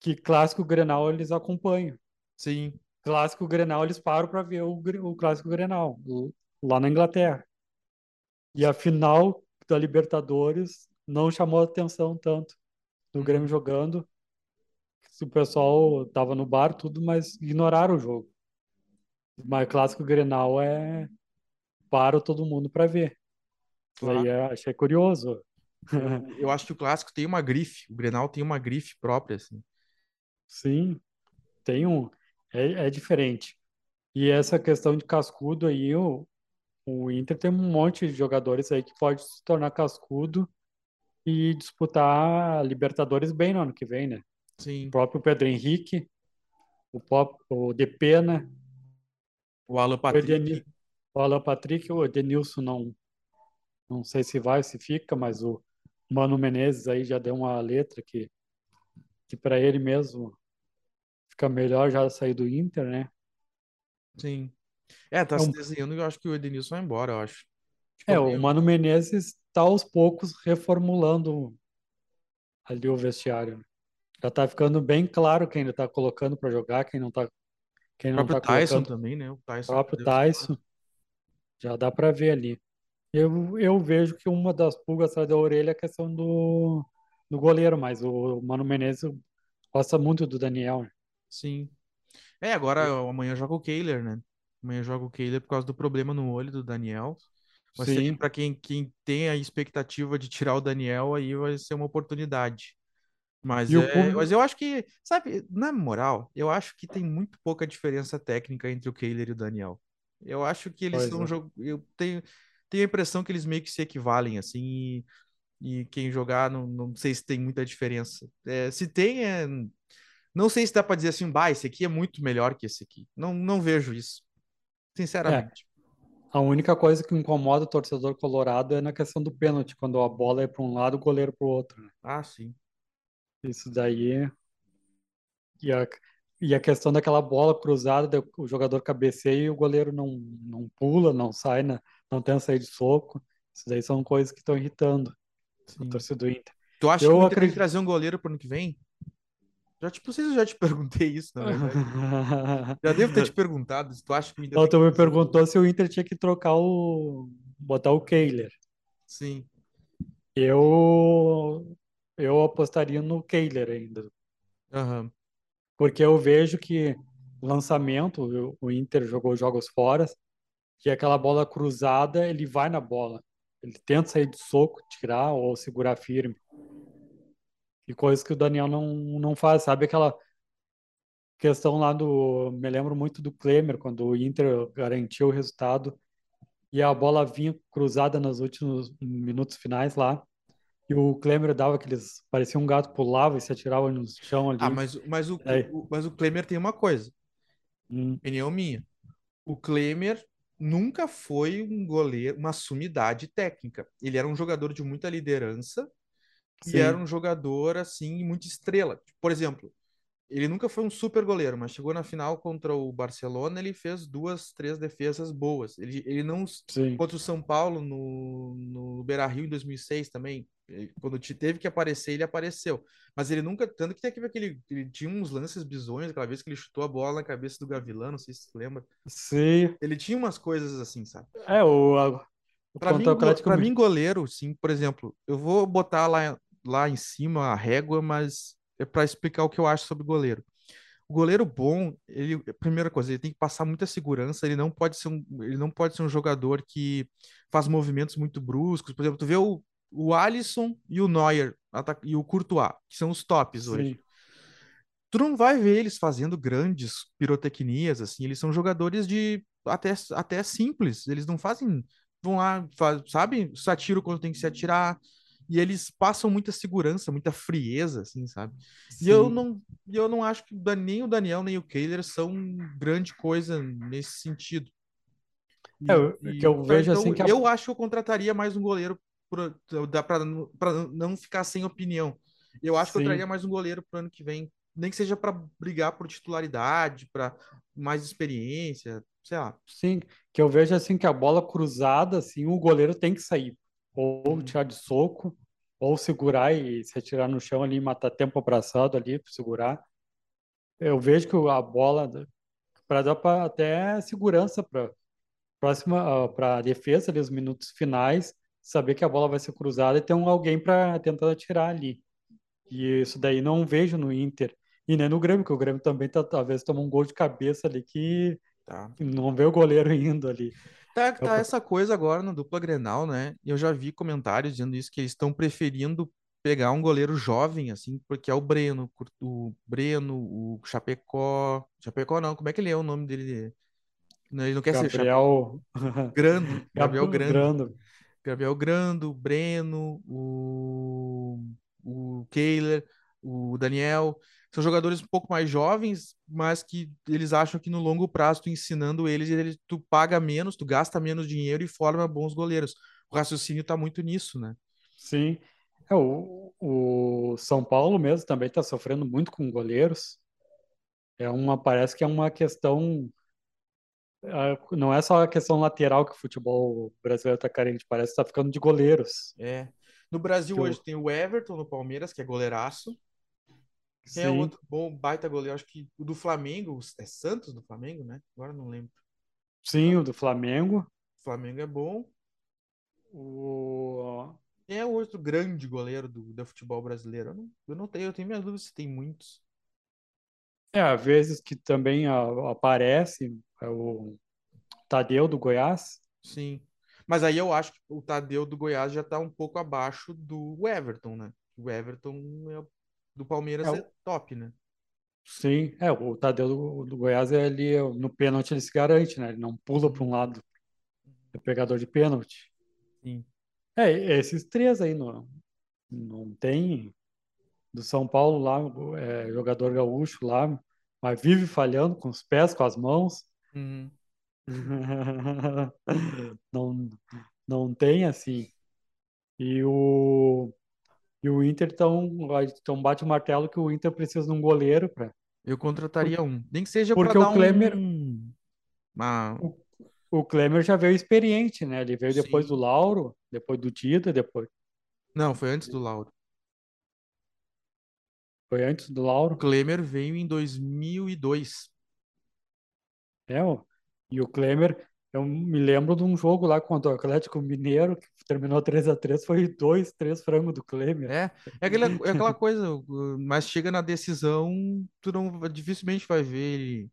Que clássico Grenal eles acompanham. Sim. Clássico Grenal eles param para ver o, o clássico Grenal lá na Inglaterra. E a final da Libertadores não chamou atenção tanto do uhum. Grêmio jogando. O pessoal tava no bar, tudo, mas ignoraram o jogo. Mas clássico Grenal é para todo mundo para ver. Claro. Aí é, achei curioso. Eu, acho que o clássico tem uma grife, o Grenal tem uma grife própria, assim. Sim, tem um. É, é diferente. E essa questão de cascudo aí, o, o Inter tem um monte de jogadores aí que pode se tornar cascudo e disputar Libertadores bem no ano que vem, né? Sim. O próprio Pedro Henrique, o, pop, o Depena, o Alan Patrick. O, Alan Patrick, o Edenilson não, não sei se vai, se fica, mas o Mano Menezes aí já deu uma letra que, que para ele mesmo fica melhor já sair do Inter, né? Sim. É, tá é se desenhando e eu acho que o Edenilson vai embora, eu acho. Tipo, é, o Mano Menezes tá aos poucos reformulando ali o vestiário. Né? Já tá ficando bem claro quem ele tá colocando para jogar, quem não tá. Quem o não próprio tá Tyson colocando. também, né? O Tyson. Próprio Tyson. Já dá para ver ali. Eu, eu vejo que uma das pulgas atrás da orelha é a questão do, do goleiro, mas o Mano Menezes gosta muito do Daniel. Sim. É, agora amanhã joga o Kehler, né? Amanhã joga o Kehler por causa do problema no olho do Daniel. Mas para quem, quem tem a expectativa de tirar o Daniel, aí vai ser uma oportunidade. Mas, é, mas eu acho que, sabe, na moral, eu acho que tem muito pouca diferença técnica entre o Kehler e o Daniel. Eu acho que eles pois são é. jogo. Eu tenho, tenho a impressão que eles meio que se equivalem, assim, e, e quem jogar, não, não sei se tem muita diferença. É, se tem, é Não sei se dá para dizer assim, bah, esse aqui é muito melhor que esse aqui. Não, não vejo isso. Sinceramente. É. A única coisa que incomoda o torcedor colorado é na questão do pênalti, quando a bola é para um lado, o goleiro para o outro. Né? Ah, sim. Isso daí. E a, e a questão daquela bola cruzada, o jogador cabeceia e o goleiro não, não pula, não sai, né? não tem a sair de soco. Isso daí são coisas que estão irritando sim. o torcedor Inter. Tu acha eu que o Inter acredito... tem que trazer um goleiro para o ano que vem? Já, tipo, se eu já te perguntei isso, na verdade. já devo ter te perguntado se tu acha que o Inter. Não, tu me perguntou se o Inter tinha que trocar o. botar o Kehler. Sim. Eu. Eu apostaria no Kehler ainda. Uhum. Porque eu vejo que lançamento, o Inter jogou jogos fora, que aquela bola cruzada, ele vai na bola. Ele tenta sair de soco, tirar ou segurar firme. E coisas que o Daniel não, não faz, sabe? Aquela questão lá do. Me lembro muito do Klemer, quando o Inter garantiu o resultado e a bola vinha cruzada nos últimos minutos finais lá. E o Klemer dava aqueles. Parecia um gato, pulava e se atirava no chão ali. Ah, mas, mas, o, é. o mas o Klemer tem uma coisa. Hum. Opinião minha. O Klemer nunca foi um goleiro, uma sumidade técnica. Ele era um jogador de muita liderança Sim. e era um jogador, assim, muito estrela. Por exemplo, ele nunca foi um super goleiro, mas chegou na final contra o Barcelona, ele fez duas, três defesas boas. Ele, ele não. Sim. Contra o São Paulo no, no Beira Rio em 2006 também. Quando teve que aparecer, ele apareceu. Mas ele nunca. Tanto que teve aquele. Ele tinha uns lances bizonhos, aquela vez que ele chutou a bola na cabeça do Gavilã, não sei se você lembra. Sim. Ele tinha umas coisas assim, sabe? É, o. A... Para mim, go, mim, goleiro, sim, por exemplo, eu vou botar lá lá em cima a régua, mas é para explicar o que eu acho sobre goleiro. O goleiro bom, ele, primeira coisa, ele tem que passar muita segurança, ele não pode ser um, ele não pode ser um jogador que faz movimentos muito bruscos. Por exemplo, tu vê o, o Alisson e o Neuer e o Courtois, que são os tops Sim. hoje. Tu não vai ver eles fazendo grandes pirotecnias, assim, eles são jogadores de até, até simples, eles não fazem, vão lá, faz, sabe, satiro quando tem que se atirar, e eles passam muita segurança, muita frieza, assim, sabe? Sim. E eu não, eu não acho que nem o Daniel nem o Kehler são grande coisa nesse sentido. E, é, e, que eu vejo então, assim que a... eu acho que eu contrataria mais um goleiro para não ficar sem opinião. Eu acho Sim. que eu traria mais um goleiro para o ano que vem, nem que seja para brigar por titularidade, para mais experiência, sei lá. Sim, que eu vejo assim que a bola cruzada, assim, o goleiro tem que sair ou tirar de soco, ou segurar e se atirar no chão ali, matar tempo abraçado ali para segurar. Eu vejo que a bola para dar pra, até segurança para próxima para a defesa ali os minutos finais, saber que a bola vai ser cruzada e ter um, alguém para tentar atirar ali. E isso daí não vejo no Inter e nem no Grêmio, que o Grêmio também tá, talvez toma um gol de cabeça ali que tá. não vê o goleiro indo ali. Tá, tá essa coisa agora no dupla Grenal, né? Eu já vi comentários dizendo isso, que eles estão preferindo pegar um goleiro jovem, assim, porque é o Breno, o Breno, o Chapecó. Chapecó não, como é que ele é o nome dele? Ele não quer Gabriel... ser Chapecó. Grando. Gabriel Grando. Grando. Gabriel Grando, o Breno, o, o Kehler, o Daniel. São jogadores um pouco mais jovens, mas que eles acham que no longo prazo, tu ensinando eles, tu paga menos, tu gasta menos dinheiro e forma bons goleiros. O raciocínio está muito nisso, né? Sim. É, o, o São Paulo mesmo também está sofrendo muito com goleiros. É uma, parece que é uma questão. É, não é só a questão lateral que o futebol brasileiro está carente, parece que está ficando de goleiros. É. No Brasil hoje tem o Everton no Palmeiras, que é goleiraço. Quem é outro bom baita goleiro? Acho que o do Flamengo, é Santos do Flamengo, né? Agora não lembro. Sim, o do Flamengo. O Flamengo é bom. O... Quem é o outro grande goleiro do, do futebol brasileiro? Eu não, eu não tenho, eu tenho minhas dúvidas se tem muitos. É, às vezes que também aparece é o Tadeu do Goiás. Sim. Mas aí eu acho que o Tadeu do Goiás já tá um pouco abaixo do Everton, né? O Everton é do Palmeiras é, é top, né? Sim, é, o Tadeu do, do Goiás é ali, no pênalti ele se garante, né? Ele não pula para um lado. É pegador de pênalti. Sim. É, esses três aí não, não tem do São Paulo lá, é, jogador gaúcho lá, mas vive falhando com os pés, com as mãos. Uhum. não, não tem assim. E o, e o Inter então, então bate o martelo que o Inter precisa de um goleiro para. Eu contrataria um. Nem que seja Porque o Klemer, um... uma... o, o Klemer já veio experiente, né? Ele veio depois Sim. do Lauro, depois do Dida, depois. Não, foi antes do Lauro. Foi antes do O Lauro. Klemer veio em 2002. É, e o Klemer, eu me lembro de um jogo lá contra o Atlético Mineiro, que terminou 3 a 3 foi dois, três frangos do Klemer. É, é aquela, é aquela coisa, mas chega na decisão, tu não dificilmente vai ver ele,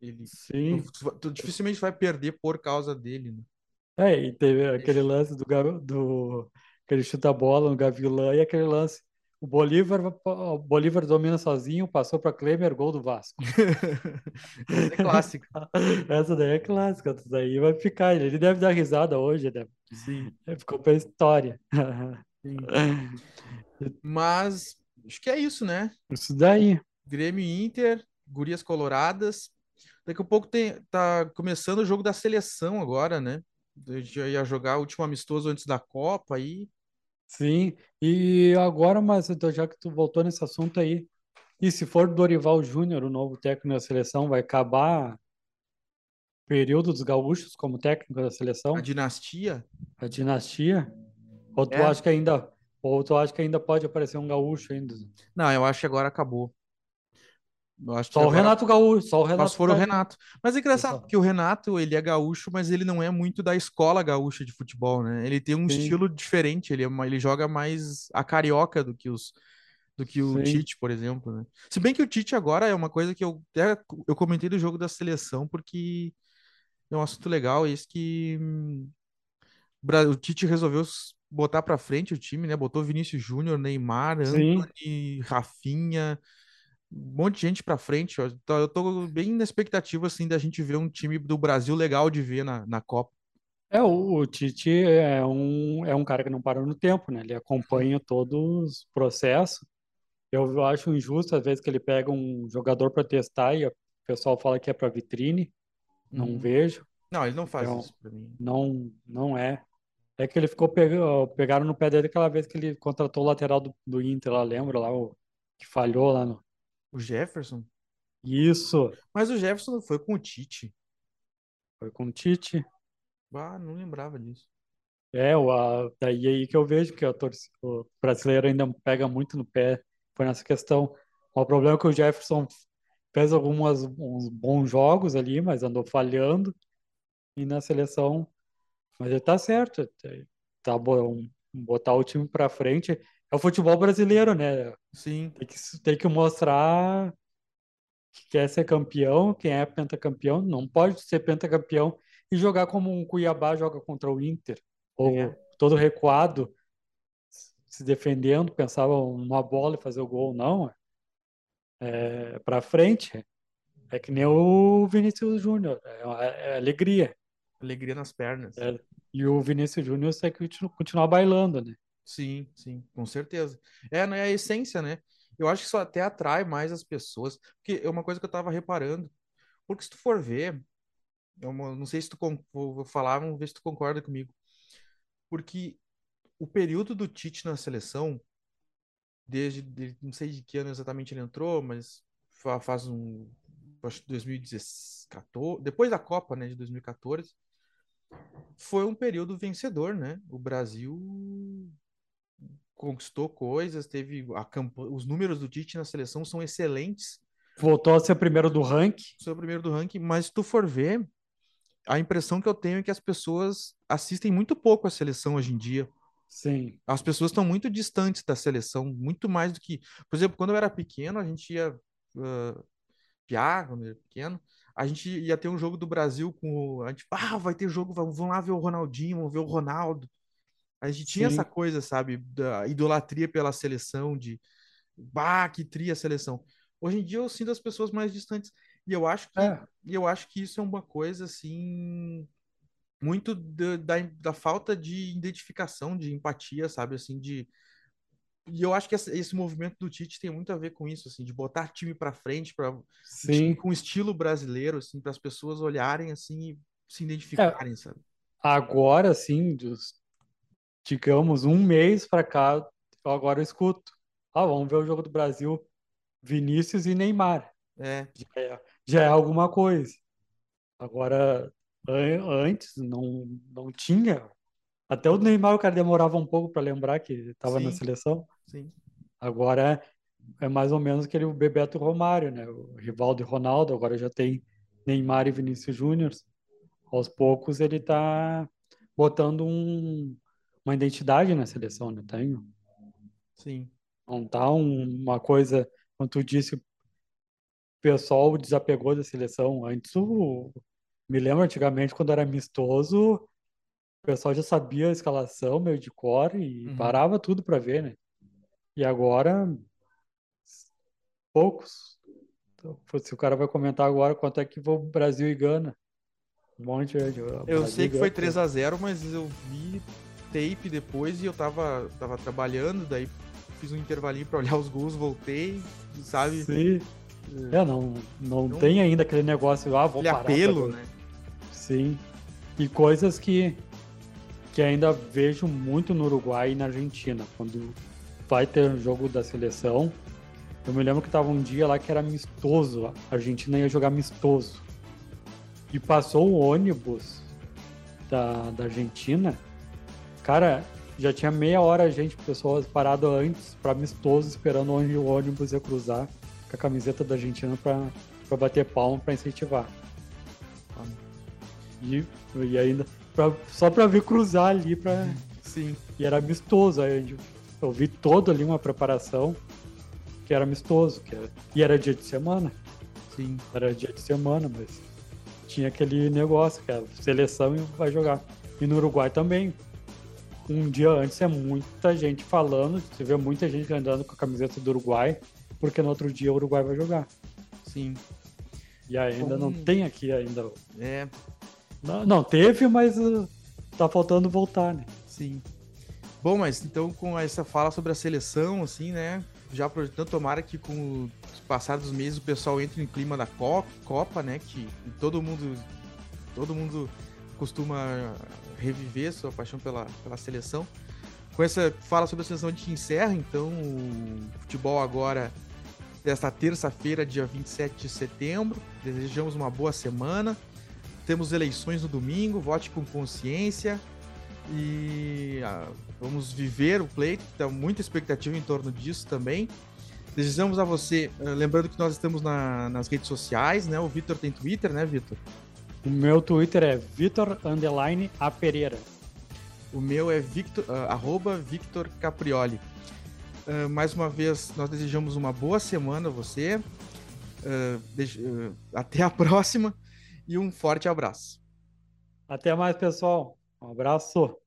ele Sim. tu, tu dificilmente vai perder por causa dele, né? É, e teve aquele lance do, do que ele chuta a bola no Gavilã e aquele lance. O Bolívar, o Bolívar domina sozinho, passou para Klemer, gol do Vasco. Essa é clássica. Essa daí é clássica, essa daí vai ficar. Ele deve dar risada hoje, né? Sim, Ficou pra história. sim. Mas acho que é isso, né? Isso daí. Grêmio Inter, Gurias Coloradas. Daqui a pouco tem, tá começando o jogo da seleção agora, né? A gente já ia jogar o último amistoso antes da Copa aí. Sim. E agora, mas então, já que tu voltou nesse assunto aí, e se for Dorival Júnior, o novo técnico da seleção, vai acabar o período dos gaúchos como técnico da seleção? A dinastia. A dinastia? Ou tu É. acha que ainda, ou tu acha que ainda pode aparecer um gaúcho ainda? Não, eu acho que agora acabou. Que Só o agora- Renato Gaúcho, só o Renato. for o Renato. Mas é engraçado, porque o Renato, ele é gaúcho, mas ele não é muito da escola gaúcha de futebol, né? Ele tem um Sim. estilo diferente, ele, é uma- ele joga mais a carioca do que os do que o Sim. Tite, por exemplo, né? Se bem que o Tite agora é uma coisa que eu até eu comentei do jogo da seleção porque é um assunto legal, esse que hum, o Tite resolveu botar pra frente o time, né? Botou Vinícius Júnior, Neymar, Sim. Antony, Rafinha, um monte de gente pra frente. ó. Então, Eu tô bem na expectativa assim da gente ver um time do Brasil legal de ver na, na Copa. É, o, o Tite é um, é um cara que não para no tempo, né? Ele acompanha todos os processos. Eu acho injusto, às vezes, que ele pega um jogador para testar e o pessoal fala que é para vitrine. Não Uhum. vejo. Não, ele não faz um- isso pra mim. Não, não é. É que ele ficou pegando, pegaram no pé dele aquela vez que ele contratou o lateral do, do Inter, lá, lembra lá, o que falhou lá no. O Jefferson? Isso, Mas o Jefferson foi com o Tite. foi com o Tite. Ah, não lembrava disso. É, o, a, daí aí que eu vejo que a torci- o brasileiro ainda pega muito no pé, foi nessa questão. O problema é que o Jefferson fez algumas uns bons jogos ali, mas andou falhando e na seleção, mas ele tá certo, tá bom, botar o time pra frente. É o futebol brasileiro, né? Sim. Tem que, tem que mostrar que quer ser campeão, quem é pentacampeão, não pode ser pentacampeão e jogar como um Cuiabá joga contra o Inter, ou É. todo recuado, se defendendo, pensava numa bola e fazer o gol, não. É para frente. É que nem o Vinícius Júnior, é, é alegria. Alegria nas pernas. É, e o Vinícius Júnior tem que continu- continuar bailando, né? Sim, sim, com certeza. É, não é a essência, né? Eu acho que isso até atrai mais as pessoas, porque é uma coisa que eu tava reparando. Porque se tu for ver, é uma- não sei se tu vou falar, vamos ver se tu concorda comigo. Porque o período do Tite na seleção, desde, de- não sei de que ano exatamente ele entrou, mas fa- faz um, acho que 2014, depois da Copa, né, de 2014, foi um período vencedor, né? O Brasil conquistou coisas, teve a campanha, os números do Tite na seleção são excelentes, Voltou a ser primeiro do ranking. sou o primeiro do ranking, mas se tu for ver, a impressão que eu tenho é que as pessoas assistem muito pouco a seleção hoje em dia. Sim, As pessoas estão muito distantes da seleção, muito mais do que. Por exemplo, quando eu era pequeno, a gente ia. Uh, piar, quando eu era pequeno, a gente ia ter um jogo do Brasil com. o- A gente, ah, vai ter jogo, vamos vamos lá ver o Ronaldinho, vamos ver o Ronaldo. A gente tinha Sim. essa coisa, sabe, da idolatria pela seleção, de. Bah, que tria a seleção. Hoje em dia eu sinto as pessoas mais distantes. E eu acho que, É. eu acho que isso é uma coisa, assim. Muito da, da, da falta de identificação, de empatia, sabe? Assim, de e eu acho que esse, esse, movimento do Tite tem muito a ver com isso, assim, de botar time para frente, para com estilo brasileiro, assim, para as pessoas olharem assim e se identificarem, é, sabe? Agora, assim, dos, digamos, um mês para cá, agora eu escuto. Ah, vamos ver o jogo do Brasil, Vinícius e Neymar. É. Já é, já é alguma coisa. Agora, antes não, não tinha. Até o Neymar, o cara demorava um pouco para lembrar que estava na seleção. Sim. Agora é, é mais ou menos aquele Bebeto Romário, né? O Rivaldo e Ronaldo, agora já tem Neymar e Vinícius Júnior. Aos poucos ele está botando um, uma identidade na seleção, né? Tem. Sim. Não tá um, uma coisa, como tu disse, o pessoal desapegou da seleção. Antes, o, me lembro antigamente, quando era amistoso, o pessoal já sabia a escalação, meio de cor, e uhum. parava tudo para ver, né? E agora, poucos. Então, se o cara vai comentar agora quanto é que o Brasil e Gana. Um monte de. Eu sei que foi 3 a 0 mas eu vi tape depois e eu tava, tava trabalhando, daí fiz um intervalinho para olhar os gols, voltei, sabe? Sim. É, não, não então, tem ainda aquele negócio, ah, vou parar. apelo, né? Sim. E coisas que, que ainda vejo muito no Uruguai e na Argentina. Quando vai ter um jogo da seleção, eu me lembro que tava um dia lá que era amistoso. A Argentina ia jogar amistoso. E passou o ônibus da, da Argentina. Cara, já tinha meia hora a gente, pessoas parado antes para amistoso, esperando onde o ônibus ia cruzar com a camiseta da Argentina para bater palma para incentivar. E, e ainda pra, só para ver cruzar ali para sim. E era amistoso, aí eu vi toda ali uma preparação que era amistoso, que era, e era dia de semana. Sim. Era dia de semana, mas tinha aquele negócio que a seleção vai jogar. E no Uruguai também um dia antes é muita gente falando, você vê muita gente andando com a camiseta do Uruguai, porque no outro dia o Uruguai vai jogar. Sim. E ainda não tem aqui ainda. É. Não, não teve, mas uh, tá faltando voltar, né? Sim. Bom, mas então com essa fala sobre a seleção, assim, né? Já projetando, tomara que com o passar dos meses o pessoal entre em clima da Copa, né? Que todo mundo, todo mundo costuma reviver sua paixão pela, pela seleção. Com essa fala sobre a seleção, a gente encerra então o futebol agora desta terça-feira, dia 27 de setembro. Desejamos uma boa semana. Temos eleições no domingo, vote com consciência e ah, vamos viver o pleito, tem muita expectativa em torno disso também. Desejamos a você, ah, lembrando que nós estamos na, nas redes sociais, né? O Vitor tem Twitter, né, Vitor? O meu Twitter é Vitor Underline A Pereira. O meu é Victor, uh, arroba Victor Caprioli. Uh, mais uma vez, nós desejamos uma boa semana a você. Uh, até a próxima e um forte abraço. Até mais, pessoal. Um abraço.